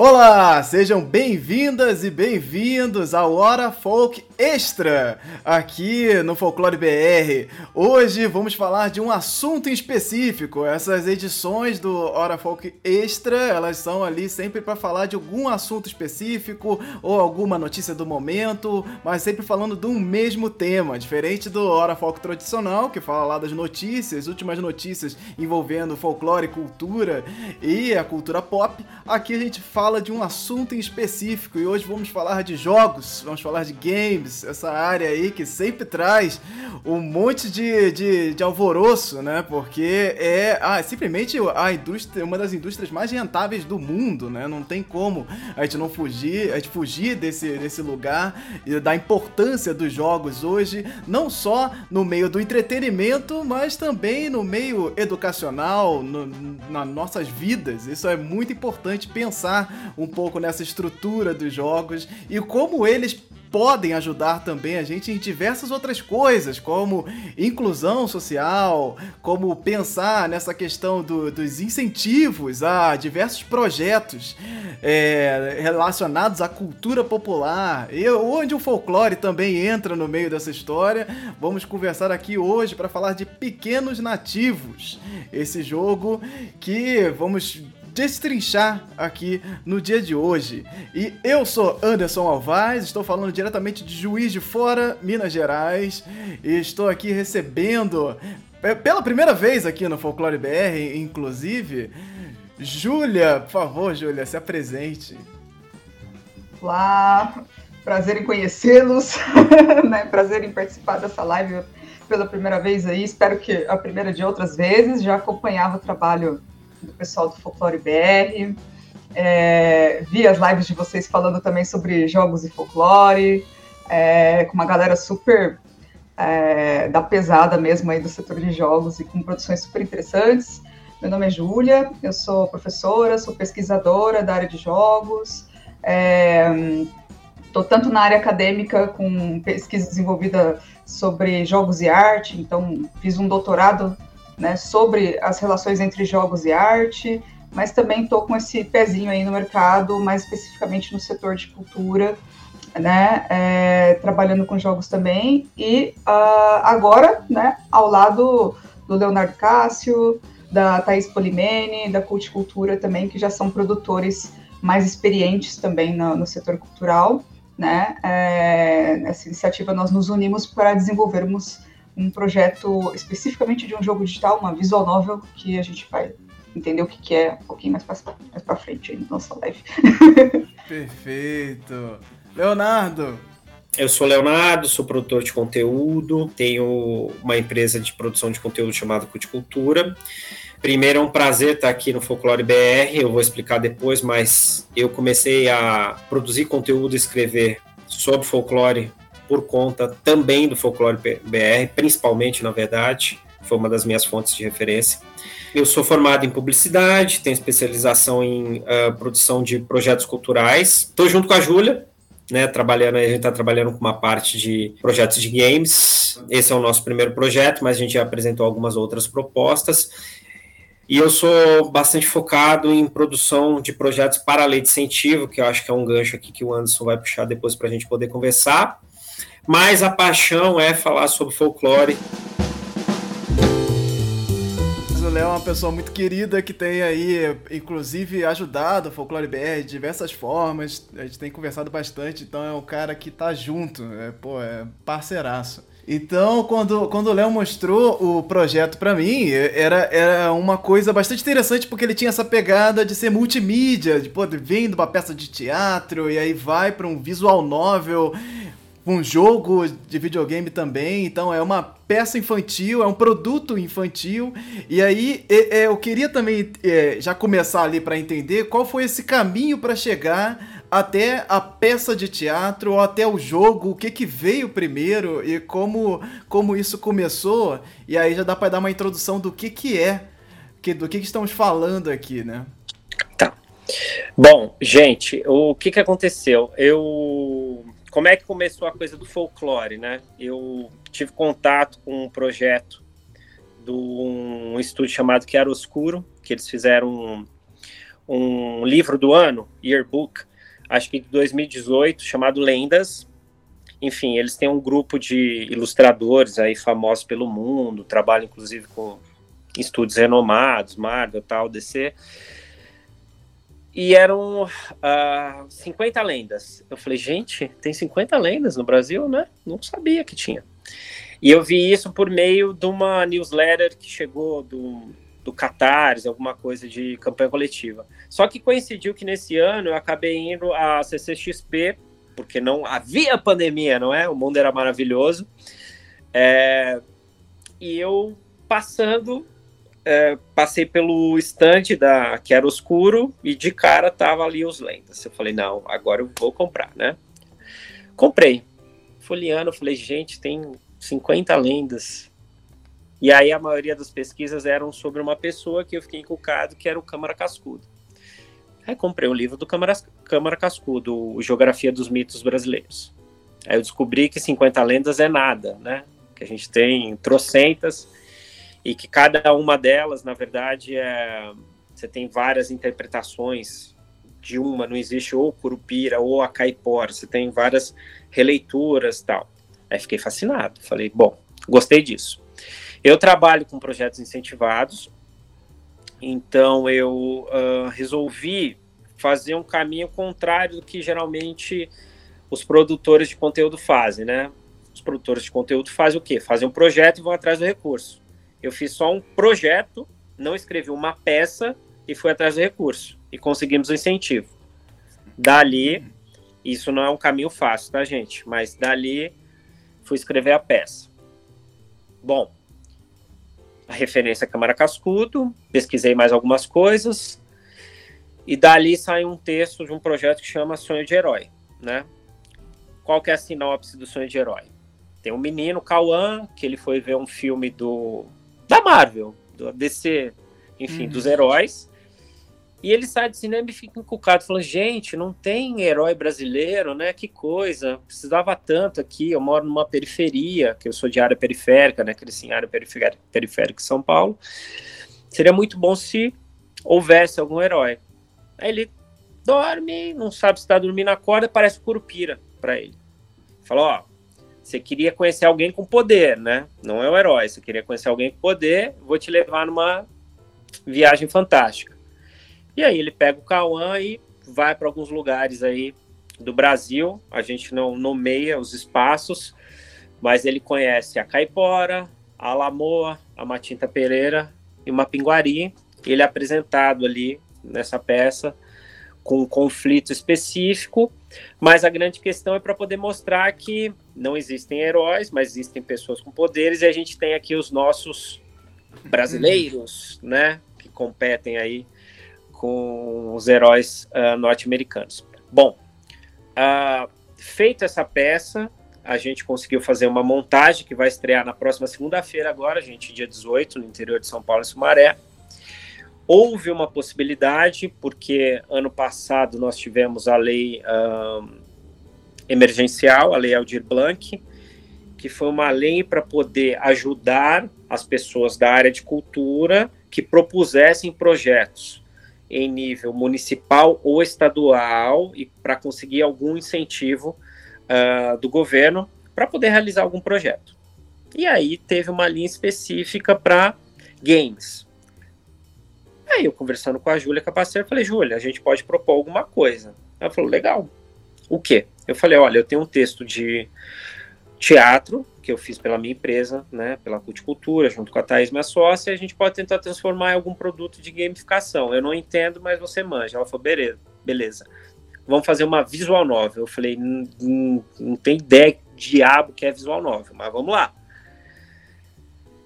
Olá, sejam bem-vindas e bem-vindos ao Hora Folk Extra, aqui no Folclore BR. Hoje vamos falar de um assunto em específico. Essas edições do Hora Folk Extra, elas são ali sempre para falar de algum assunto específico ou alguma notícia do momento, mas sempre falando do mesmo tema, diferente do Hora Folk tradicional, que fala lá das notícias, últimas notícias envolvendo folclore, cultura e a cultura pop. Aqui a gente fala fala de um assunto em específico e hoje vamos falar de jogos, vamos falar de games, essa área aí que sempre traz um monte de, de, de alvoroço, né? Porque é ah, simplesmente a indústria, uma das indústrias mais rentáveis do mundo, né? Não tem como a gente não fugir, a gente fugir desse, desse lugar e da importância dos jogos hoje, não só no meio do entretenimento, mas também no meio educacional, no, nas nossas vidas. Isso é muito importante pensar um pouco nessa estrutura dos jogos e como eles podem ajudar também a gente em diversas outras coisas, como inclusão social, como pensar nessa questão do, dos incentivos a diversos projetos é, relacionados à cultura popular, e onde o folclore também entra no meio dessa história. Vamos conversar aqui hoje para falar de Pequenos Nativos, esse jogo que vamos destrinchar aqui no dia de hoje. E eu sou Anderson Alvaz, estou falando diretamente de Juiz de Fora, Minas Gerais, e estou aqui recebendo pela primeira vez aqui no Folclore BR, inclusive, Júlia, por favor, Júlia, se apresente. Olá, prazer em conhecê-los, né? prazer em participar dessa live pela primeira vez aí, espero que a primeira de outras vezes, já acompanhava o trabalho do pessoal do Folclore BR. É, vi as lives de vocês falando também sobre jogos e folclore, é, com uma galera super é, da pesada mesmo aí do setor de jogos e com produções super interessantes. Meu nome é Júlia, eu sou professora, sou pesquisadora da área de jogos. Estou tanto na área acadêmica, com pesquisa desenvolvida sobre jogos e arte, então fiz um doutorado né, sobre as relações entre jogos e arte, mas também estou com esse pezinho aí no mercado, mais especificamente no setor de cultura, né, é, trabalhando com jogos também, e uh, agora, né, ao lado do Leonardo Cássio, da Thaís Polimene, da Culticultura também, que já são produtores mais experientes também no, no setor cultural, né, é, nessa iniciativa nós nos unimos para desenvolvermos um projeto especificamente de um jogo digital, uma visual novel, que a gente vai entender o que, que é um pouquinho mais para mais pra frente aí na nossa live. Perfeito. Leonardo, eu sou Leonardo, sou produtor de conteúdo, tenho uma empresa de produção de conteúdo chamada Culticultura. Primeiro é um prazer estar aqui no Folclore BR, eu vou explicar depois, mas eu comecei a produzir conteúdo e escrever sobre folclore por conta também do folclore BR, principalmente, na verdade, foi uma das minhas fontes de referência. Eu sou formado em publicidade, tenho especialização em uh, produção de projetos culturais. Estou junto com a Júlia, né, trabalhando, a gente está trabalhando com uma parte de projetos de games. Esse é o nosso primeiro projeto, mas a gente já apresentou algumas outras propostas. E eu sou bastante focado em produção de projetos para lei de incentivo, que eu acho que é um gancho aqui que o Anderson vai puxar depois para a gente poder conversar mas a paixão é falar sobre folclore. O Léo é uma pessoa muito querida que tem aí, inclusive, ajudado o Folclore BR de diversas formas. A gente tem conversado bastante, então é um cara que tá junto, é, pô, é parceiraço. Então, quando, quando o Léo mostrou o projeto para mim, era, era uma coisa bastante interessante, porque ele tinha essa pegada de ser multimídia, de pô, vem de uma peça de teatro e aí vai para um visual novel um jogo de videogame também, então é uma peça infantil, é um produto infantil. E aí é, eu queria também é, já começar ali para entender qual foi esse caminho para chegar até a peça de teatro ou até o jogo, o que que veio primeiro e como como isso começou. E aí já dá para dar uma introdução do que que é, do que que estamos falando aqui, né? Tá. Bom, gente, o que que aconteceu? Eu como é que começou a coisa do folclore, né? Eu tive contato com um projeto de um estúdio chamado Chiaroscuro, que eles fizeram um, um livro do ano, yearbook, acho que de 2018, chamado Lendas. Enfim, eles têm um grupo de ilustradores aí famosos pelo mundo, trabalham inclusive com estúdios renomados, Marvel, tal, DC. E eram uh, ah, 50 lendas. Eu falei, gente, tem 50 lendas no Brasil, né? Não sabia que tinha. E eu vi isso por meio de uma newsletter que chegou do, do Catarse, alguma coisa de campanha coletiva. Só que coincidiu que nesse ano eu acabei indo à CCXP, porque não havia pandemia, não é? O mundo era maravilhoso. É, e eu passando, é, passei pelo estande da que era escuro e de cara tava ali os lendas. Eu falei, não, agora eu vou comprar, né? Comprei. Folheando, falei, gente, tem 50 lendas. E aí a maioria das pesquisas eram sobre uma pessoa que eu fiquei encucado, que era o Câmara Cascudo. Aí comprei o livro do Câmara, Câmara Cascudo, o Geografia dos Mitos Brasileiros. Aí eu descobri que 50 lendas é nada, né? Que a gente tem trocentas e que cada uma delas, na verdade, é você tem várias interpretações de uma, não existe ou Curupira ou a Caipora, você tem várias releituras tal. Aí fiquei fascinado. Falei, bom, gostei disso. Eu trabalho com projetos incentivados, então eu uh, resolvi fazer um caminho contrário do que geralmente os produtores de conteúdo fazem, né? Os produtores de conteúdo fazem o quê? Fazem um projeto e vão atrás do recurso. Eu fiz só um projeto, não escrevi uma peça e fui atrás do recurso. E conseguimos o incentivo. Dali, isso não é um caminho fácil, tá, gente? Mas dali fui escrever a peça. Bom, a referência é Câmara Cascudo, pesquisei mais algumas coisas, e dali saiu um texto de um projeto que chama Sonho de Herói, né? Qual que é a sinopse do Sonho de Herói? Tem um menino, Cauã, que ele foi ver um filme do da Marvel, do DC, enfim, uhum. dos heróis, e ele sai do cinema e fica encucado, falando: gente, não tem herói brasileiro, né? Que coisa, precisava tanto aqui. Eu moro numa periferia, que eu sou de área periférica, né? Cresci em área periférica, periférica de São Paulo. Seria muito bom se houvesse algum herói. Aí ele dorme, não sabe se está dormindo, acorda, parece Curupira para ele. Falou: ó, você queria conhecer alguém com poder, né? Não é o herói, você queria conhecer alguém com poder, vou te levar numa viagem fantástica. E aí ele pega o Cauã e vai para alguns lugares aí do Brasil. A gente não nomeia os espaços, mas ele conhece a Caipora, a Lamoa, a Matinta Pereira e uma Pinguari. Ele é apresentado ali nessa peça com um conflito específico, mas a grande questão é para poder mostrar que não existem heróis, mas existem pessoas com poderes e a gente tem aqui os nossos brasileiros, né, que competem aí com os heróis uh, norte-americanos. Bom, uh, feita essa peça, a gente conseguiu fazer uma montagem que vai estrear na próxima segunda-feira, agora, gente, dia 18, no interior de São Paulo, em Sumaré. Houve uma possibilidade, porque ano passado nós tivemos a lei uh, emergencial, a lei Aldir Blanc, que foi uma lei para poder ajudar as pessoas da área de cultura que propusessem projetos em nível municipal ou estadual e para conseguir algum incentivo uh, do governo para poder realizar algum projeto. E aí teve uma linha específica para games. Aí eu conversando com a Júlia Capaceiro, falei, Júlia, a gente pode propor alguma coisa. Ela falou, legal. O quê? Eu falei, olha, eu tenho um texto de teatro que eu fiz pela minha empresa, né, pela Culticultura, junto com a Thaís, minha sócia, a gente pode tentar transformar em algum produto de gamificação. Eu não entendo, mas você manja. Ela falou, beleza, beleza. Vamos fazer uma visual novel. Eu falei, não, não tem ideia de diabo que é visual novel, mas vamos lá.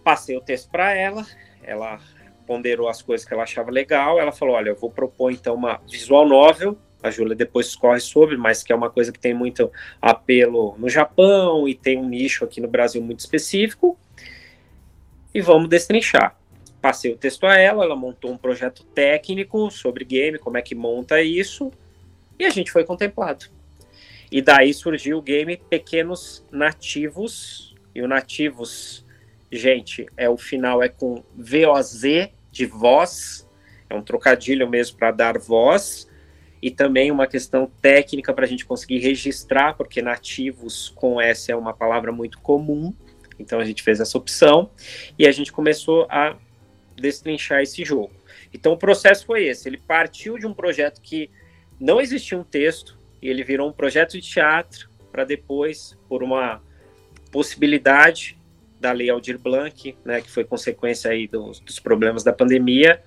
Passei o texto para ela, ela ponderou as coisas que ela achava legal, ela falou, olha, eu vou propor então uma visual novel a Júlia depois discorre sobre, mas que é uma coisa que tem muito apelo no Japão e tem um nicho aqui no Brasil muito específico. E vamos destrinchar. Passei o texto a ela, ela montou um projeto técnico sobre game, como é que monta isso, e a gente foi contemplado. E daí surgiu o game Pequenos Nativos, e o Nativos, gente, é o final é com VOZ de voz, é um trocadilho mesmo para dar voz, e também uma questão técnica para a gente conseguir registrar, porque nativos com S é uma palavra muito comum, então a gente fez essa opção e a gente começou a destrinchar esse jogo. Então o processo foi esse: ele partiu de um projeto que não existia um texto e ele virou um projeto de teatro para depois, por uma possibilidade da Lei Aldir Blanc, né, que foi consequência aí dos, dos problemas da pandemia,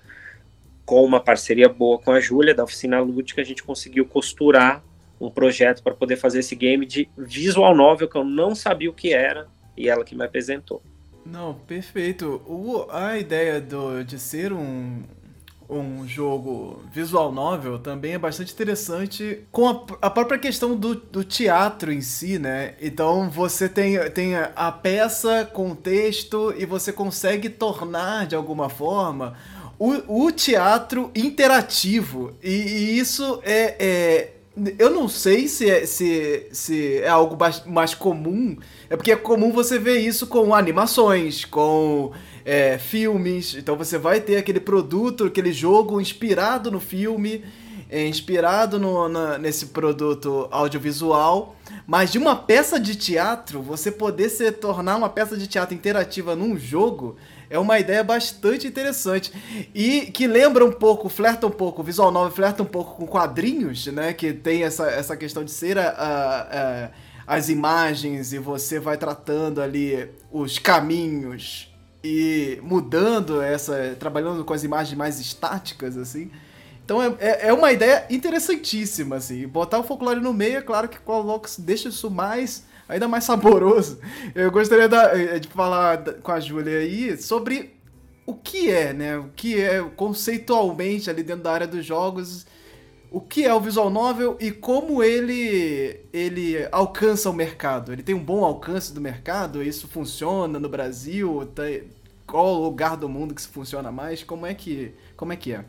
com uma parceria boa com a Júlia, da Oficina Lúdica, a gente conseguiu costurar um projeto para poder fazer esse game de visual novel que eu não sabia o que era e ela que me apresentou. Não, perfeito. O, a ideia do, de ser um, um jogo visual novel também é bastante interessante com a, a própria questão do, do, teatro em si, né? Então você tem, tem a peça com texto e você consegue tornar de alguma forma o, o teatro interativo. E, e isso é, é, Eu não sei se é, se, se é algo mais comum. É porque é comum você ver isso com animações, com é, filmes. Então você vai ter aquele produto, aquele jogo inspirado no filme, é, inspirado no, na, nesse produto audiovisual. Mas de uma peça de teatro, você poder se tornar uma peça de teatro interativa num jogo é uma ideia bastante interessante. E que lembra um pouco, flerta um pouco, o visual novel flerta um pouco com quadrinhos, né? Que tem essa, essa questão de ser a, a, a, as imagens e você vai tratando ali os caminhos e mudando essa. trabalhando com as imagens mais estáticas, assim. Então é, é, é uma ideia interessantíssima, assim. Botar o folclore no meio, é claro que coloca, deixa isso mais ainda mais saboroso. Eu gostaria eh, de falar com a Júlia aí sobre o que é, né? O que é conceitualmente ali dentro da área dos jogos, o que é o visual novel e como ele ele alcança o mercado. Ele tem um bom alcance do mercado? Isso funciona no Brasil? Qual lugar do mundo que isso funciona mais? Como é que como é que é?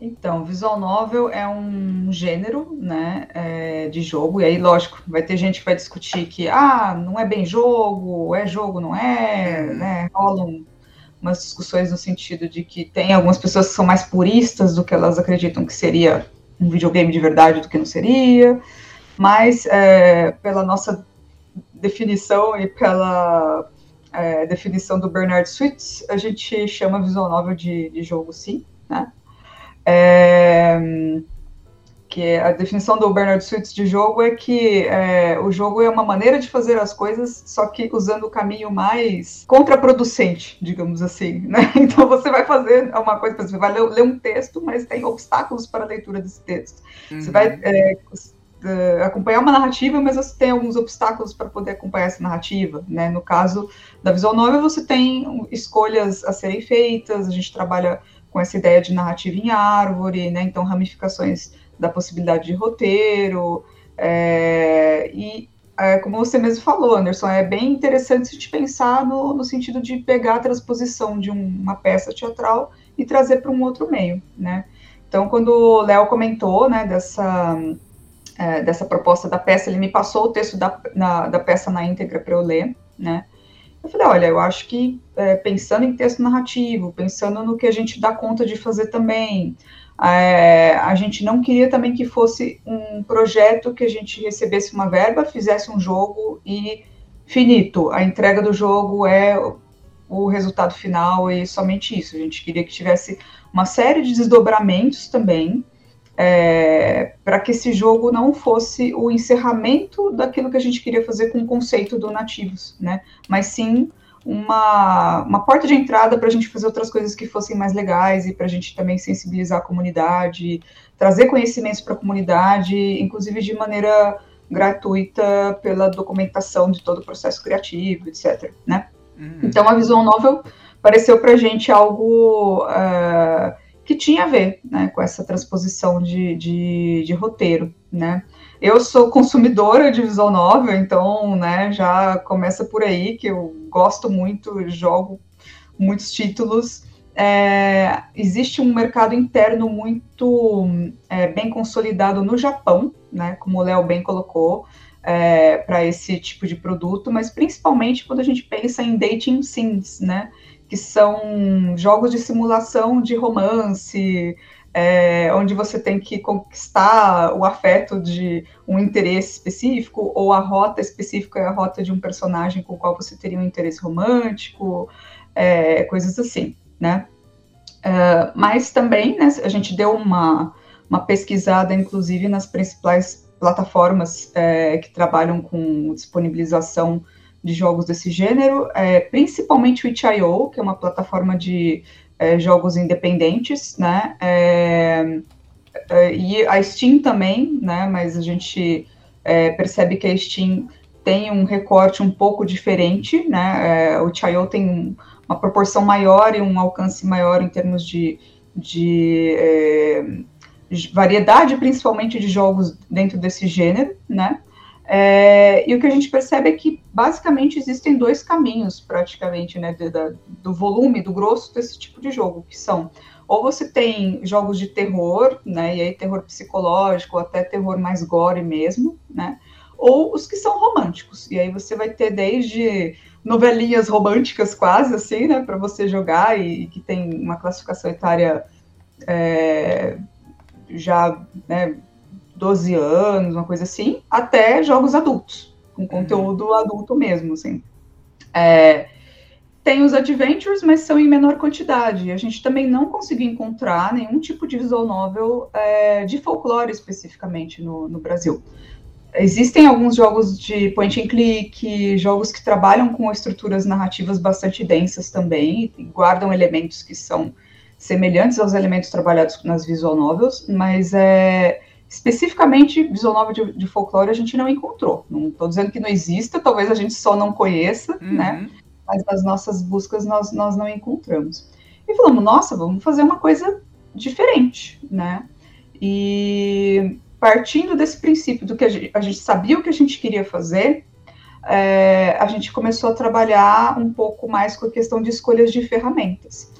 Então, visual novel é um gênero, né, é, de jogo, e aí, lógico, vai ter gente que vai discutir que, ah, não é bem jogo, é jogo, não é, né, rolam umas discussões no sentido de que tem algumas pessoas que são mais puristas do que elas acreditam que seria um videogame de verdade do que não seria, mas é, pela nossa definição e pela é, definição do Bernard Switz, a gente chama visual novel de, de jogo sim, né, é, que é a definição do Bernard Suits de jogo é que é, o jogo é uma maneira de fazer as coisas, só que usando o caminho mais contraproducente, digamos assim. Né? Então você vai fazer uma coisa, você vai ler, ler, um texto, mas tem obstáculos para a leitura desse texto. Uhum. Você vai é, é, acompanhar uma narrativa, mas você tem alguns obstáculos para poder acompanhar essa narrativa. Né? No caso da visual novel, você tem escolhas a serem feitas, a gente trabalha com essa ideia de narrativa em árvore, né? Então, ramificações da possibilidade de roteiro. É, e, é, como você mesmo falou, Anderson, é bem interessante a gente pensar no, no sentido de pegar a transposição de um, uma peça teatral e trazer para um outro meio, né? Então, quando o Léo comentou, né, dessa, é, dessa proposta da peça, ele me passou o texto da, na, da peça na íntegra para eu ler, né? Eu falei, olha, eu acho que é, pensando em texto narrativo, pensando no que a gente dá conta de fazer também, é, a gente não queria também que fosse um projeto que a gente recebesse uma verba, fizesse um jogo e finito. A entrega do jogo é o resultado final e somente isso. A gente queria que tivesse uma série de desdobramentos também, é, para que esse jogo não fosse o encerramento daquilo que a gente queria fazer com o conceito do nativos, né? Mas sim uma, uma porta de entrada para a gente fazer outras coisas que fossem mais legais e para a gente também sensibilizar a comunidade, trazer conhecimentos para a comunidade, inclusive de maneira gratuita pela documentação de todo o processo criativo, etc. Né? Uhum. Então a visual novel pareceu para a gente algo uh, que tinha a ver né, com essa transposição de, de, de, roteiro, né? Eu sou consumidora de visual novel, então, né, já começa por aí, que eu gosto muito, jogo muitos títulos. É, existe um mercado interno muito é, bem consolidado no Japão, né, como o Léo bem colocou, é, para esse tipo de produto, mas principalmente quando a gente pensa em dating sims, né? Que são jogos de simulação de romance, é, onde você tem que conquistar o afeto de um interesse específico, ou a rota específica é a rota de um personagem com o qual você teria um interesse romântico, é, coisas assim, né? É, mas também, né, a gente deu uma, uma pesquisada, inclusive, nas principais plataformas é, que trabalham com disponibilização de jogos desse gênero, é, principalmente o itch.io, que é uma plataforma de é, jogos independentes, né? É, é, e a Steam também, né? Mas a gente é, percebe que a Steam tem um recorte um pouco diferente, né? o itch.io tem um, uma proporção maior e um alcance maior em termos de, de variedade, principalmente de jogos dentro desse gênero, né? É, e o que a gente percebe é que basicamente existem dois caminhos, praticamente, né, de, de, do volume, do grosso desse tipo de jogo, que são ou você tem jogos de terror, né, e aí terror psicológico, até terror mais gore mesmo, né, ou os que são românticos, e aí você vai ter desde novelinhas românticas quase, assim, né, para você jogar e, e, que tem uma classificação etária é, já né, 12 anos, uma coisa assim, até jogos adultos, com uhum. conteúdo uhum. adulto mesmo, assim. É, tem os adventures, mas são em menor quantidade. A gente também não conseguiu encontrar nenhum tipo de visual novel é, de folclore especificamente no, no, Brasil. Existem alguns jogos de point and click, jogos que trabalham com estruturas narrativas bastante densas também, guardam elementos que são semelhantes aos elementos trabalhados nas visual novels, mas é, especificamente visual novel de, de, folclore a gente não encontrou. Não estou dizendo que não exista, talvez a gente só não conheça, uhum. né? Mas nas nossas buscas nós, nós não encontramos. E falamos, nossa, vamos fazer uma coisa diferente, né? E partindo desse princípio do que a gente, a gente sabia o que a gente queria fazer, é, a gente começou a trabalhar um pouco mais com a questão de escolhas de ferramentas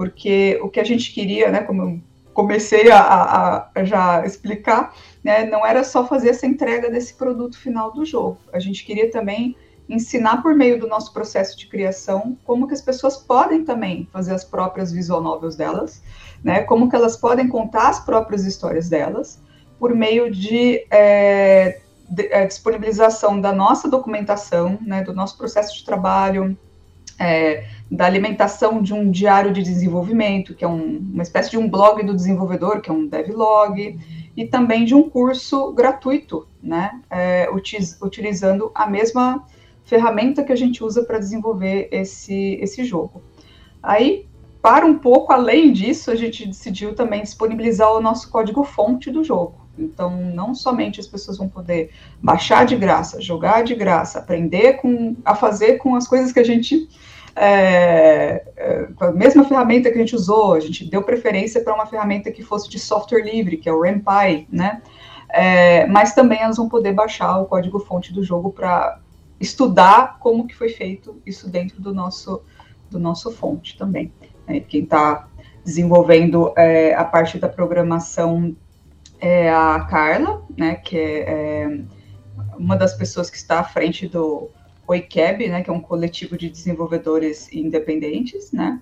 porque o que a gente queria, né, como eu comecei a, a, a já explicar, né, não era só fazer essa entrega desse produto final do jogo. A gente queria também ensinar por meio do nosso processo de criação como que as pessoas podem também fazer as próprias visual novels delas, né, como que elas podem contar as próprias histórias delas por meio de, é, de é, disponibilização da nossa documentação, né, do nosso processo de trabalho, é, da alimentação de um diário de desenvolvimento, que é um, uma espécie de um blog do desenvolvedor, que é um devlog, e também de um curso gratuito, né, é, utilizando a mesma ferramenta que a gente usa para desenvolver esse, esse jogo. Aí, para um pouco além disso, a gente decidiu também disponibilizar o nosso código-fonte do jogo. Então, não somente as pessoas vão poder baixar de graça, jogar de graça, aprender com, a fazer com as coisas que a gente é, é, com a mesma ferramenta que a gente usou, a gente deu preferência para uma ferramenta que fosse de software livre, que é o RenPy, né? É, mas também elas vão poder baixar o código-fonte do jogo para estudar como que foi feito isso dentro do nosso, do nosso fonte também. É, quem está desenvolvendo é, a parte da programação é a Carla, né, que é, é uma das pessoas que está à frente do, OICAB, né, que é um coletivo de desenvolvedores independentes, né,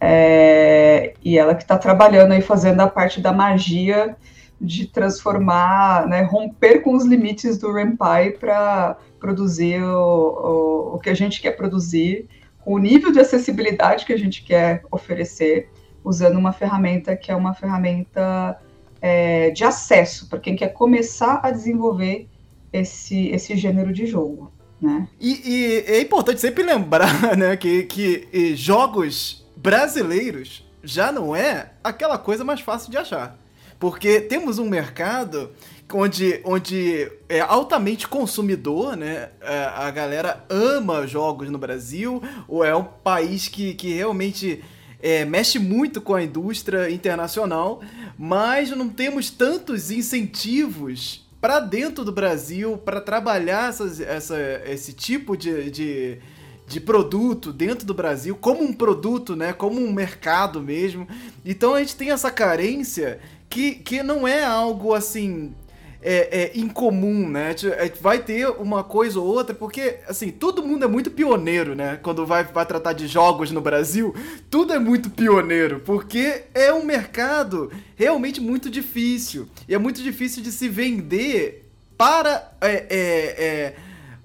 é, e ela que está trabalhando aí, fazendo a parte da magia de transformar, né, romper com os limites do RenPy para produzir o, o, o que a gente quer produzir, com o nível de acessibilidade que a gente quer oferecer, usando uma ferramenta que é uma ferramenta é, de acesso para quem quer começar a desenvolver esse, esse gênero de jogo. Né? E, e, é importante sempre lembrar né, que, que jogos brasileiros já não é aquela coisa mais fácil de achar. Porque temos um mercado onde, onde é altamente consumidor, né? É, a galera ama jogos no Brasil, ou é um país que, que realmente é, mexe muito com a indústria internacional, mas não temos tantos incentivos para dentro do Brasil, para trabalhar essas, essa, esse tipo de, de, de, produto dentro do Brasil, como um produto, né? Como um mercado mesmo. Então a gente tem essa carência que, que não é algo assim. É, é, incomum, né? Vai ter uma coisa ou outra, porque, assim, todo mundo é muito pioneiro, né? Quando vai, vai tratar de jogos no Brasil, tudo é muito pioneiro, porque é um mercado realmente muito difícil. E é muito difícil de se vender para é, é, é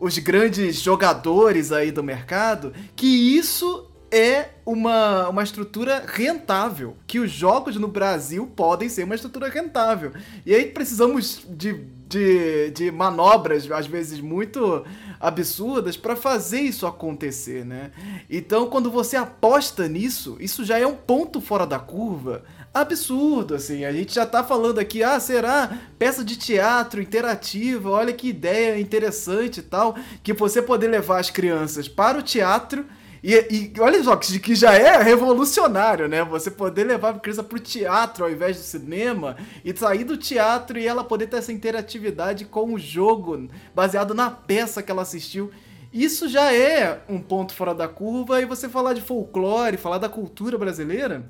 os grandes jogadores aí do mercado que isso é uma, uma estrutura rentável. Que os jogos no Brasil podem ser uma estrutura rentável. E aí precisamos de, de, de manobras, às vezes muito absurdas, para fazer isso acontecer, né? Então, quando você aposta nisso, isso já é um ponto fora da curva absurdo, assim. A gente já tá falando aqui, ah, será peça de teatro interativa? Olha que ideia interessante e tal, que você poder levar as crianças para o teatro e, e, olha só, que, já é revolucionário, né? Você poder levar a criança pro teatro ao invés do cinema e sair do teatro e ela poder ter essa interatividade com o jogo, baseado na peça que ela assistiu. Isso já é um ponto fora da curva e você falar de folclore, falar da cultura brasileira,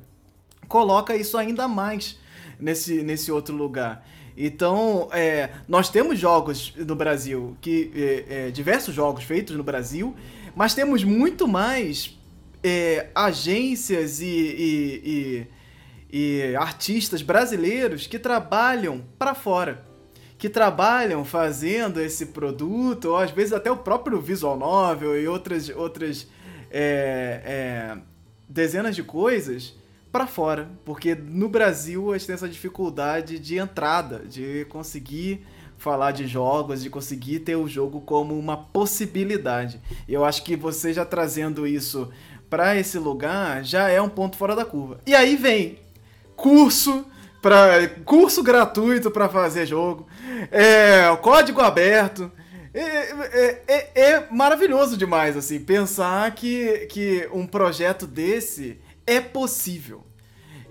coloca isso ainda mais nesse, nesse outro lugar. Então, é, nós temos jogos no Brasil, que é, é, diversos jogos feitos no Brasil, mas temos muito mais é, agências e, e, e, e, artistas brasileiros que trabalham para fora. Que trabalham fazendo esse produto, ou às vezes até o próprio visual novel e outras, outras é, é, dezenas de coisas para fora. Porque no Brasil a gente tem essa dificuldade de entrada, de conseguir falar de jogos, de conseguir ter o jogo como uma possibilidade. Eu acho que você já trazendo isso para esse lugar já é um ponto fora da curva. E aí vem curso para curso gratuito para fazer jogo, é, código aberto. É, é, é, maravilhoso demais assim pensar que, que um projeto desse é possível.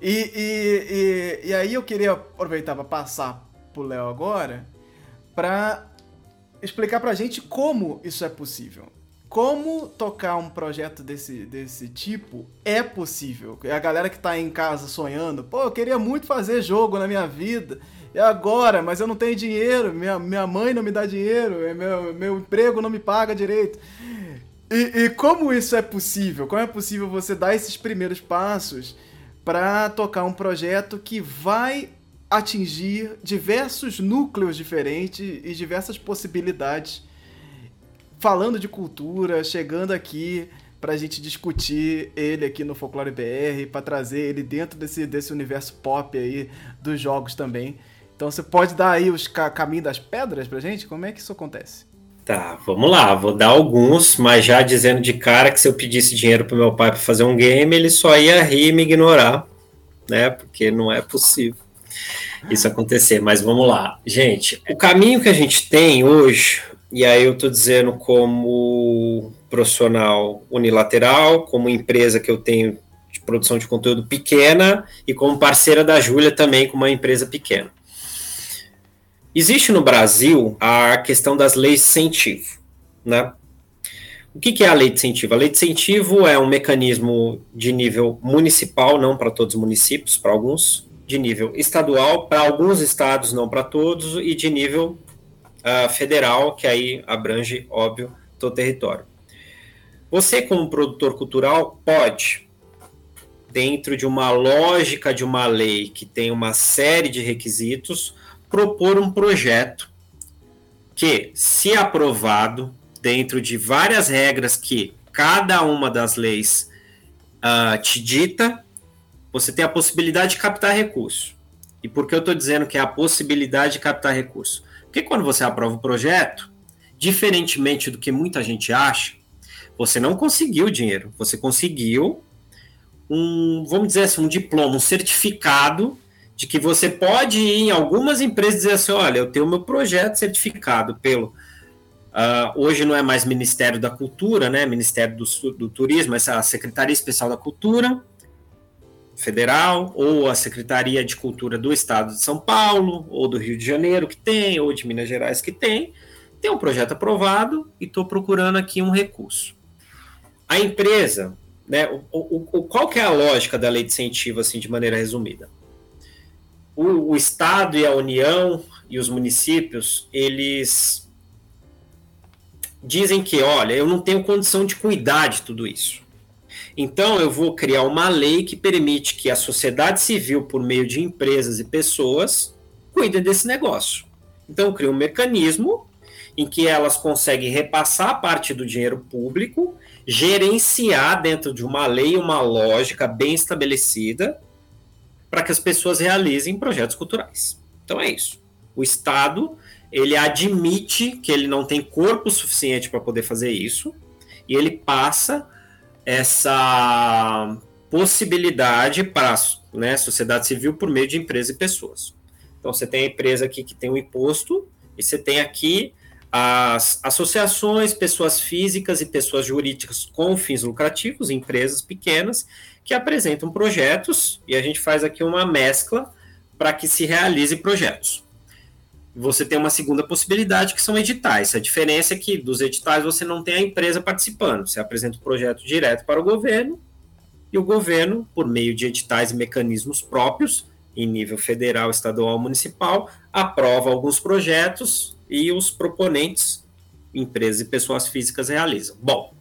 E, e, e, e aí eu queria aproveitar para passar pro Léo agora para explicar pra gente como isso é possível. Como tocar um projeto desse, desse tipo é possível. A galera que tá em casa sonhando, pô, eu queria muito fazer jogo na minha vida, e agora? Mas eu não tenho dinheiro, minha, minha mãe não me dá dinheiro, meu, meu emprego não me paga direito. E, e como isso é possível? Como é possível você dar esses primeiros passos para tocar um projeto que vai atingir diversos núcleos diferentes e diversas possibilidades, falando de cultura, chegando aqui para a gente discutir ele aqui no Folclore BR, para trazer ele dentro desse, desse universo pop aí dos jogos também. Então você pode dar aí os ca caminhos das pedras pra gente? Como é que isso acontece? Tá, vamos lá, vou dar alguns, mas já dizendo de cara que se eu pedisse dinheiro pro meu pai para fazer um game, ele só ia rir e me ignorar, né? Porque não é possível isso acontecer. Mas vamos lá. Gente, o caminho que a gente tem hoje, e aí eu estou dizendo como profissional unilateral, como empresa que eu tenho de produção de conteúdo pequena e como parceira da Júlia também com uma empresa pequena. Existe no Brasil a questão das leis de incentivo, né? O que, é a lei de incentivo? A lei de incentivo é um mecanismo de nível municipal, não para todos os municípios, para alguns, de nível estadual para alguns estados, não para todos, e de nível uh, federal, que aí abrange, óbvio, todo o território. Você, como produtor cultural, pode, dentro de uma lógica de uma lei que tem uma série de requisitos, propor um projeto que, se aprovado, dentro de várias regras que cada uma das leis uh, te dita, você tem a possibilidade de captar recurso. E por que eu estou dizendo que é a possibilidade de captar recurso? Porque quando você aprova o projeto, diferentemente do que muita gente acha, você não conseguiu dinheiro, você conseguiu um, vamos dizer assim, um diploma, um certificado de que você pode ir em algumas empresas e dizer assim, olha, eu tenho meu projeto certificado pelo Uh, hoje não é mais Ministério da Cultura, né? Ministério do, do Turismo, essa a Secretaria Especial da Cultura, Federal, ou a Secretaria de Cultura do Estado de São Paulo, ou do Rio de Janeiro, que tem, ou de Minas Gerais, que tem. Tem um projeto aprovado e estou procurando aqui um recurso. A empresa, né, o, o, qual que é a lógica da lei de incentivo, assim, de maneira resumida? o, o Estado e a União e os municípios, eles dizem que, olha, eu não tenho condição de cuidar de tudo isso. Então, eu vou criar uma lei que permite que a sociedade civil, por meio de empresas e pessoas, cuide desse negócio. Então, eu crio um mecanismo em que elas conseguem repassar parte do dinheiro público, gerenciar dentro de uma lei, uma lógica bem estabelecida, para que as pessoas realizem projetos culturais. Então, é isso. O Estado ele admite que ele não tem corpo suficiente para poder fazer isso e ele passa essa possibilidade para né, a sociedade civil por meio de empresas e pessoas. Então você tem a empresa aqui que tem o imposto e você tem aqui as associações, pessoas físicas e pessoas jurídicas com fins lucrativos, empresas pequenas, que apresentam projetos e a gente faz aqui uma mescla para que se realize projetos você tem uma segunda possibilidade que são editais. A diferença é que dos editais você não tem a empresa participando. Você apresenta o projeto direto para o governo e o governo, por meio de editais e mecanismos próprios, em nível federal, estadual, municipal, aprova alguns projetos e os proponentes, empresas e pessoas físicas, realizam. Bom,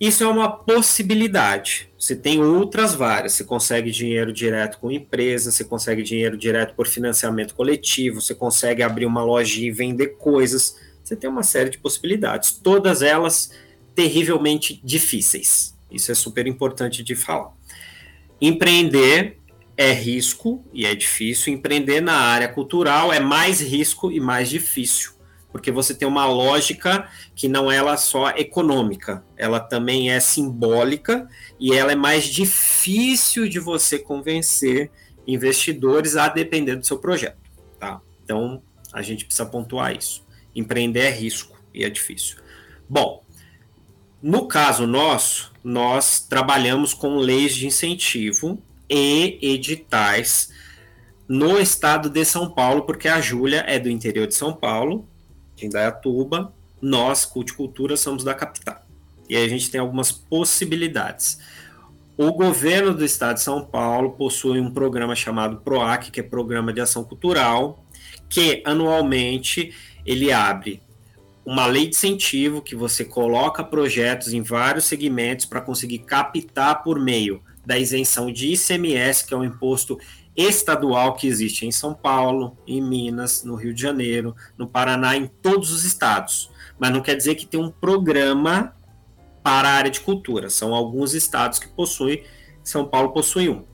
isso é uma possibilidade. Você tem outras várias. Você consegue dinheiro direto com empresa, você consegue dinheiro direto por financiamento coletivo, você consegue abrir uma loja e vender coisas. Você tem uma série de possibilidades. Todas elas terrivelmente difíceis. Isso é super importante de falar. Empreender é risco e é difícil. Empreender na área cultural é mais risco e mais difícil porque você tem uma lógica que não é ela só econômica, ela também é simbólica e ela é mais difícil de você convencer investidores a depender do seu projeto, tá? Então, a gente precisa pontuar isso. Empreender é risco e é difícil. Bom, no caso nosso, nós trabalhamos com leis de incentivo e editais no estado de São Paulo, porque a Júlia é do interior de São Paulo de Indaiatuba, nós, Culticultura, somos da capital. E aí a gente tem algumas possibilidades. O governo do estado de São Paulo possui um programa chamado PROAC, que é Programa de Ação Cultural, que anualmente ele abre uma lei de incentivo que você coloca projetos em vários segmentos para conseguir captar por meio da isenção de ICMS, que é um imposto estadual que existe em São Paulo, em Minas, no Rio de Janeiro, no Paraná, em todos os estados. Mas não quer dizer que tem um programa para a área de cultura. São alguns estados que possuem, São Paulo possui um.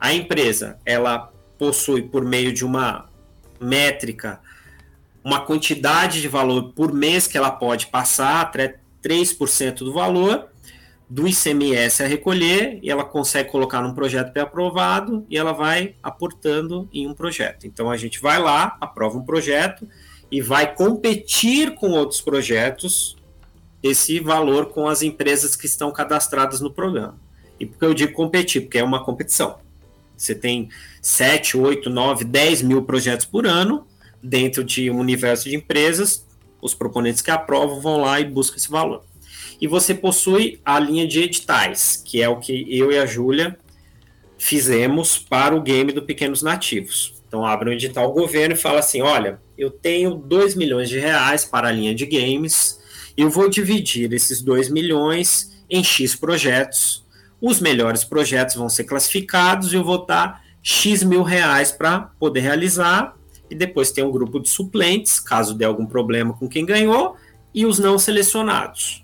A empresa, ela possui por meio de uma métrica uma quantidade de valor por mês que ela pode passar, até 3% do valor, do ICMS a recolher e ela consegue colocar num projeto pré-aprovado e ela vai aportando em um projeto. Então a gente vai lá, aprova um projeto e vai competir com outros projetos esse valor com as empresas que estão cadastradas no programa. E por que eu digo competir? Porque é uma competição. Você tem 7, 8, 9, 10 mil projetos por ano dentro de um universo de empresas, os proponentes que aprovam vão lá e buscam esse valor e você possui a linha de editais, que é o que eu e a Júlia fizemos para o game do Pequenos Nativos. Então abre um edital governo e fala assim: olha, eu tenho 2 milhões de reais para a linha de games, eu vou dividir esses 2 milhões em X projetos. Os melhores projetos vão ser classificados e eu vou dar X mil reais para poder realizar. E depois tem um grupo de suplentes, caso dê algum problema com quem ganhou, e os não selecionados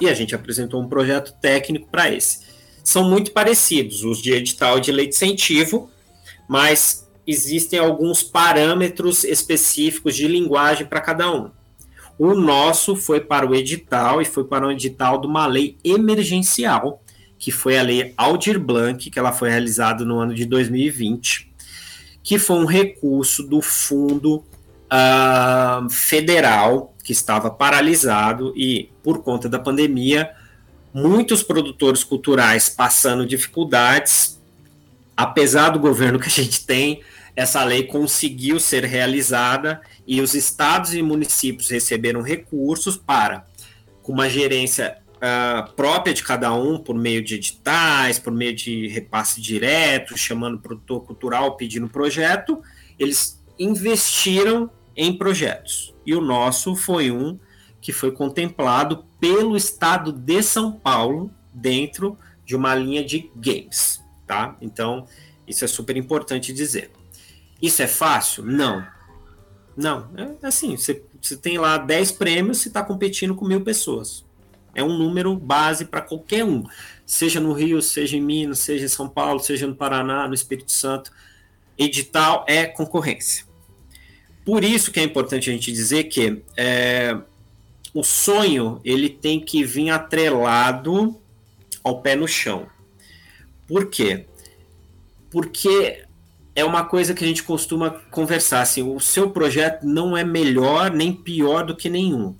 e a gente apresentou um projeto técnico para esse. São muito parecidos os de edital de lei de incentivo, mas existem alguns parâmetros específicos de linguagem para cada um. O nosso foi para o edital e foi para o edital de uma lei emergencial, que foi a lei Aldir Blanc, que ela foi realizada no ano de 2020, que foi um recurso do Fundo uh, Federal que estava paralisado e, por conta da pandemia, muitos produtores culturais passando dificuldades. Apesar do governo que a gente tem, essa lei conseguiu ser realizada e os estados e municípios receberam recursos para, com uma gerência uh, própria de cada um, por meio de editais, por meio de repasse direto, chamando o produtor cultural, pedindo projeto, eles investiram em projetos. E o nosso foi um que foi contemplado pelo estado de São Paulo dentro de uma linha de games, tá? Então, isso é super importante dizer. Isso é fácil? Não. Não. É assim, você, você tem lá 10 prêmios, você está competindo com mil pessoas. É um número base para qualquer um, seja no Rio, seja em Minas, seja em São Paulo, seja no Paraná, no Espírito Santo. Edital é concorrência. Por isso que é importante a gente dizer que é, o sonho ele tem que vir atrelado ao pé no chão. Por quê? Porque é uma coisa que a gente costuma conversar. Assim, o seu projeto não é melhor nem pior do que nenhum.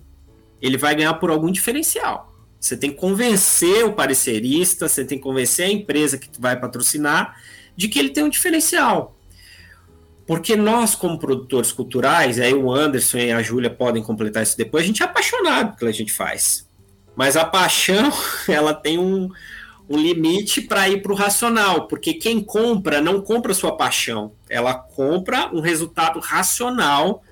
Ele vai ganhar por algum diferencial. Você tem que convencer o parecerista, você tem que convencer a empresa que vai patrocinar de que ele tem um diferencial. Porque nós, como produtores culturais, aí o Anderson e a Júlia podem completar isso depois, a gente é apaixonado pelo que a gente faz. Mas a paixão, ela tem um, um limite para ir para o racional, porque quem compra não compra sua paixão, ela compra um resultado racional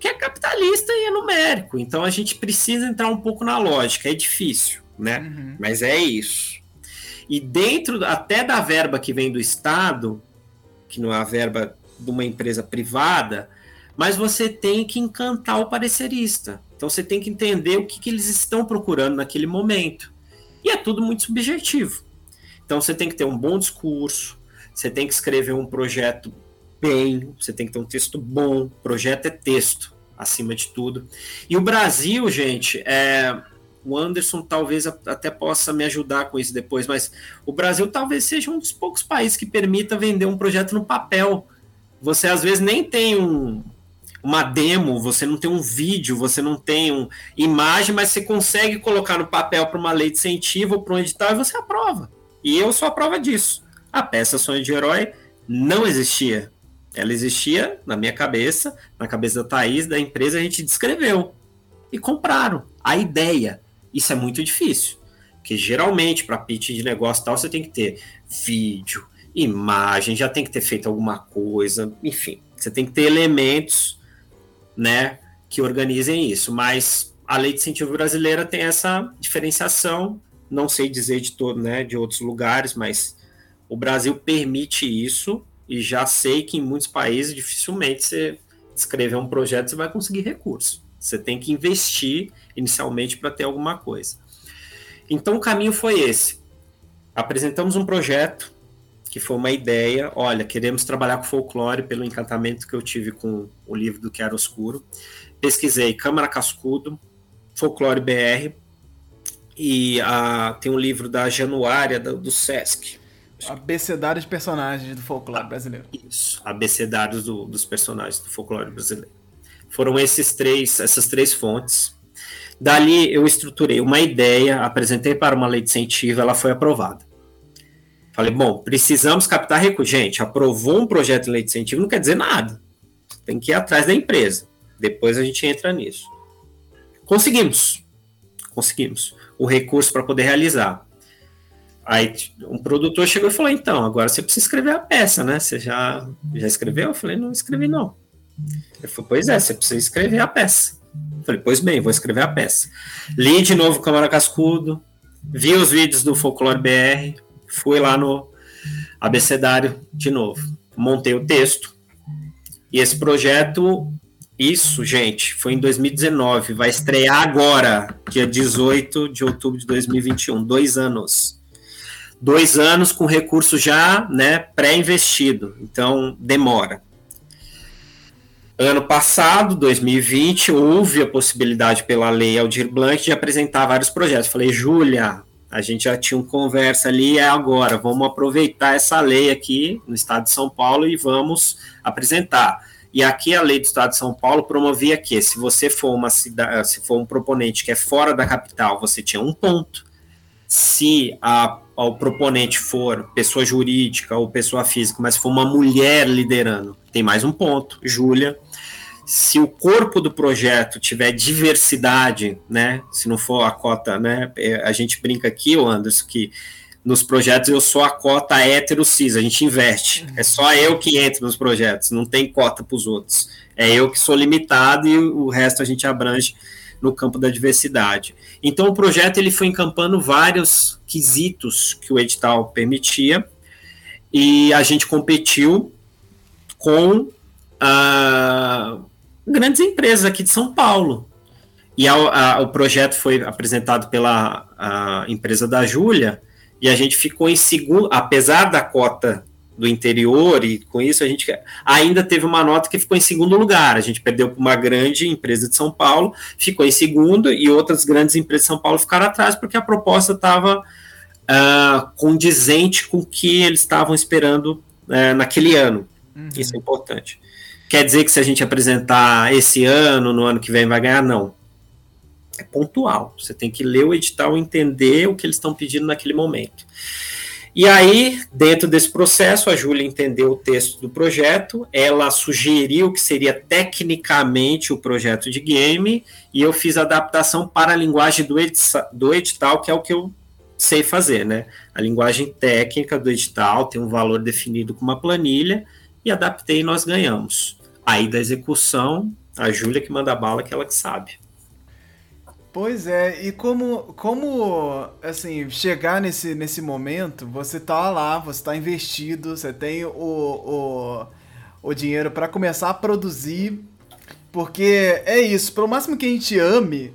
que é capitalista e é numérico. Então a gente precisa entrar um pouco na lógica, é difícil, né? Uhum. Mas é isso. E dentro até da verba que vem do Estado, que não é a verba de uma empresa privada, mas você tem que encantar o parecerista. Então você tem que entender o que, que eles estão procurando naquele momento. E é tudo muito subjetivo. Então você tem que ter um bom discurso, você tem que escrever um projeto bem, você tem que ter um texto bom. Projeto é texto, acima de tudo. E o Brasil, gente, é, o Anderson talvez até possa me ajudar com isso depois, mas o Brasil talvez seja um dos poucos países que permita vender um projeto no papel. Você às vezes nem tem um, uma demo, você não tem um vídeo, você não tem um imagem, mas você consegue colocar no papel para uma lei de incentivo para um edital e você aprova. E eu sou a prova disso. A peça Sonho de Herói não existia. Ela existia na minha cabeça, na cabeça da Thaís, da empresa, a gente descreveu. E compraram. A ideia. Isso é muito difícil. Porque geralmente, para pitch de negócio tal, você tem que ter vídeo, imagem, já tem que ter feito alguma coisa, enfim. Você tem que ter elementos né, que organizem isso. Mas a lei de incentivo brasileira tem essa diferenciação, não sei dizer de todo, né, de outros lugares, mas o Brasil permite isso e já sei que em muitos países dificilmente você escrever um projeto você vai conseguir recurso. Você tem que investir inicialmente para ter alguma coisa. Então o caminho foi esse. Apresentamos um projeto que foi uma ideia. Olha, queremos trabalhar com folclore pelo encantamento que eu tive com o livro do Que Era Oscuro. Pesquisei Câmara Cascudo, Folclore BR, e uh, tem um livro da Januária, do, do Sesc. Abecedário de personagens do folclore brasileiro. Isso, abecedários do, dos personagens do folclore brasileiro. Foram esses três, essas três fontes. Dali eu estruturei uma ideia, apresentei para uma lei de incentivo, ela foi aprovada. Falei, bom, precisamos captar recursos. Gente, aprovou um projeto de lei de incentivo não quer dizer nada. Tem que ir atrás da empresa. Depois a gente entra nisso. Conseguimos. Conseguimos. O recurso para poder realizar. Aí um produtor chegou e falou: então, agora você precisa escrever a peça, né? Você já, já escreveu? Eu falei: não escrevi, não. Ele falou: pois é, você precisa escrever a peça. Eu falei: pois bem, vou escrever a peça. Li de novo Câmara Cascudo, vi os vídeos do Folclore BR, fui lá no abecedário de novo, montei o texto. E esse projeto, isso, gente, foi em 2019, vai estrear agora, dia 18 de outubro de 2021, dois anos. Dois anos com recurso já né, pré-investido, então demora. Ano passado, 2020, houve a possibilidade pela lei Aldir Blanc de apresentar vários projetos. Falei, Júlia, a gente já tinha uma conversa ali, é agora, vamos aproveitar essa lei aqui no estado de São Paulo e vamos apresentar. E aqui a lei do estado de São Paulo promovia que se você for uma cidade, se for um proponente que é fora da capital, você tinha um ponto. Se a, o proponente for pessoa jurídica ou pessoa física, mas for uma mulher liderando, tem mais um ponto. Júlia. Se o corpo do projeto tiver diversidade, né, se não for a cota, né, é, a gente brinca aqui, o Anderson, que nos projetos eu sou a cota hétero cis, a gente investe. É só eu que entro nos projetos, não tem cota para os outros. É eu que sou limitado e o resto a gente abrange no campo da diversidade. Então o projeto ele foi encampando vários quesitos que o edital permitia e a gente competiu com uh, grandes empresas aqui de São Paulo. E a, a, o projeto foi apresentado pela empresa da Júlia, e a gente ficou em segundo, apesar da cota do interior, e com isso a gente ainda teve uma nota que ficou em segundo lugar. A gente perdeu para uma grande empresa de São Paulo, ficou em segundo, e outras grandes empresas de São Paulo ficaram atrás, porque a proposta estava uh, condizente com o que eles estavam esperando uh, naquele ano. Uhum. Isso é importante. Quer dizer que se a gente apresentar esse ano, no ano que vem, vai ganhar? Não é pontual. Você tem que ler o edital e entender o que eles estão pedindo naquele momento. E aí, dentro desse processo, a Júlia entendeu o texto do projeto, ela sugeriu que seria tecnicamente o projeto de game, e eu fiz a adaptação para a linguagem do, do edital, que é o que eu sei fazer, né? A linguagem técnica do edital tem um valor definido com uma planilha, e adaptei e nós ganhamos. Aí da execução, a Júlia que manda bala, que ela que sabe. Pois é, e como, como assim, chegar nesse, nesse momento, você tá lá, você tá investido, você tem o, o, o dinheiro para começar a produzir, porque é isso, pelo máximo que a gente ame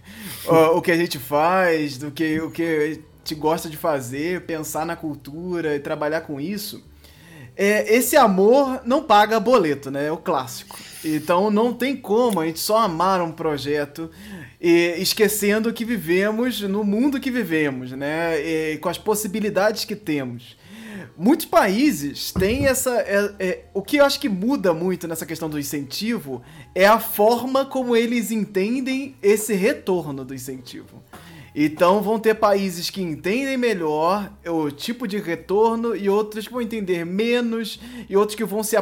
o, o que a gente faz, do que o que a gente gosta de fazer, pensar na cultura e trabalhar com isso, é, esse amor não paga boleto, né? É o clássico. Então não tem como a gente só amar um projeto e esquecendo que vivemos no mundo que vivemos, né? E com as possibilidades que temos. Muitos países têm essa. É, é, o que eu acho que muda muito nessa questão do incentivo é a forma como eles entendem esse retorno do incentivo. Então vão ter países que entendem melhor o tipo de retorno e outros que vão entender menos e outros que vão se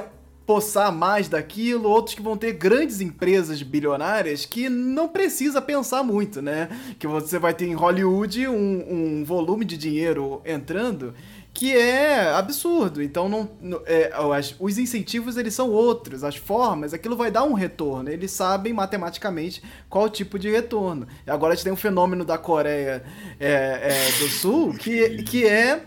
poçar mais daquilo, outros que vão ter grandes empresas bilionárias que não precisa pensar muito, né? Que você vai ter em Hollywood um, um volume de dinheiro entrando que é absurdo. Então não, é, os incentivos eles são outros, as formas, aquilo vai dar um retorno. Eles sabem matematicamente qual tipo de retorno. E agora a gente tem um fenômeno da Coreia é, é, do Sul que, que é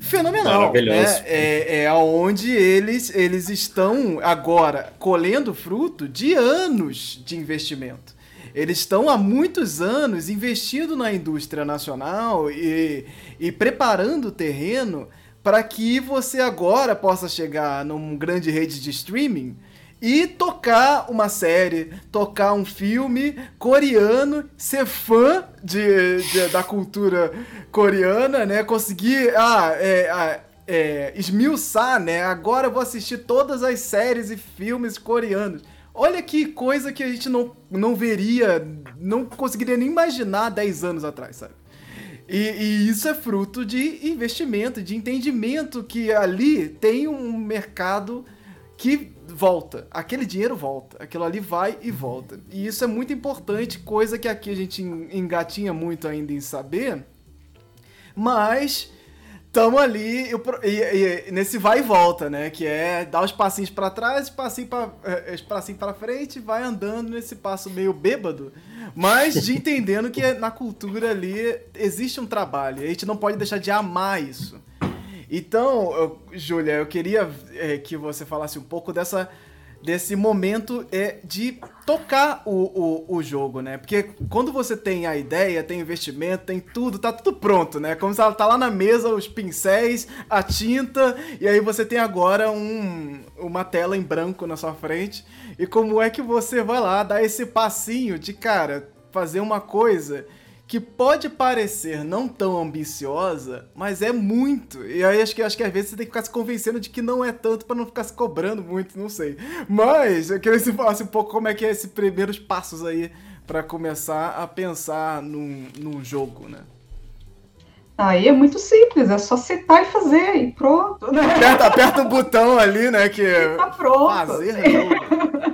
fenomenal. Né? É, é onde eles, eles estão agora colhendo fruto de anos de investimento. Eles estão há muitos anos investindo na indústria nacional e, e preparando o terreno para que você agora possa chegar num grande rede de streaming e tocar uma série, tocar um filme coreano, ser fã de, de da cultura coreana, né? Conseguir ah, é, é, esmiuçar, né? Agora eu vou assistir todas as séries e filmes coreanos. Olha que coisa que a gente não, não veria, não conseguiria nem imaginar 10 anos atrás, sabe? E, e, isso é fruto de investimento, de entendimento que ali tem um mercado que volta. Aquele dinheiro volta. Aquilo ali vai e volta. E isso é muito importante, coisa que aqui a gente engatinha muito ainda em saber. Mas tamo ali e, e, e, nesse vai e volta, né? Que é dar os passinhos para trás, passinho para passinho para frente, vai andando nesse passo meio bêbado, mas de entendendo que na cultura ali existe um trabalho. A gente não pode deixar de amar isso. Então, eu, Júlia, eu queria é, que você falasse um pouco dessa desse momento é de tocar o, o, o jogo, né? Porque quando você tem a ideia, tem investimento, tem tudo, tá tudo pronto, né? Como se ela tá lá na mesa, os pincéis, a tinta, e aí você tem agora um, uma tela em branco na sua frente. E como é que você vai lá dar esse passinho de, cara, fazer uma coisa que pode parecer não tão ambiciosa, mas é muito. E aí acho que, acho que às vezes você tem que ficar se convencendo de que não é tanto para não ficar se cobrando muito, não sei. Mas eu queria que você falasse um pouco como é que é esses primeiros passos aí para começar a pensar num, num jogo, né? Aí é muito simples, é só sentar e fazer e pronto, né? Aperta, aperta o botão ali, né? Que e tá pronto. Fazer jogo.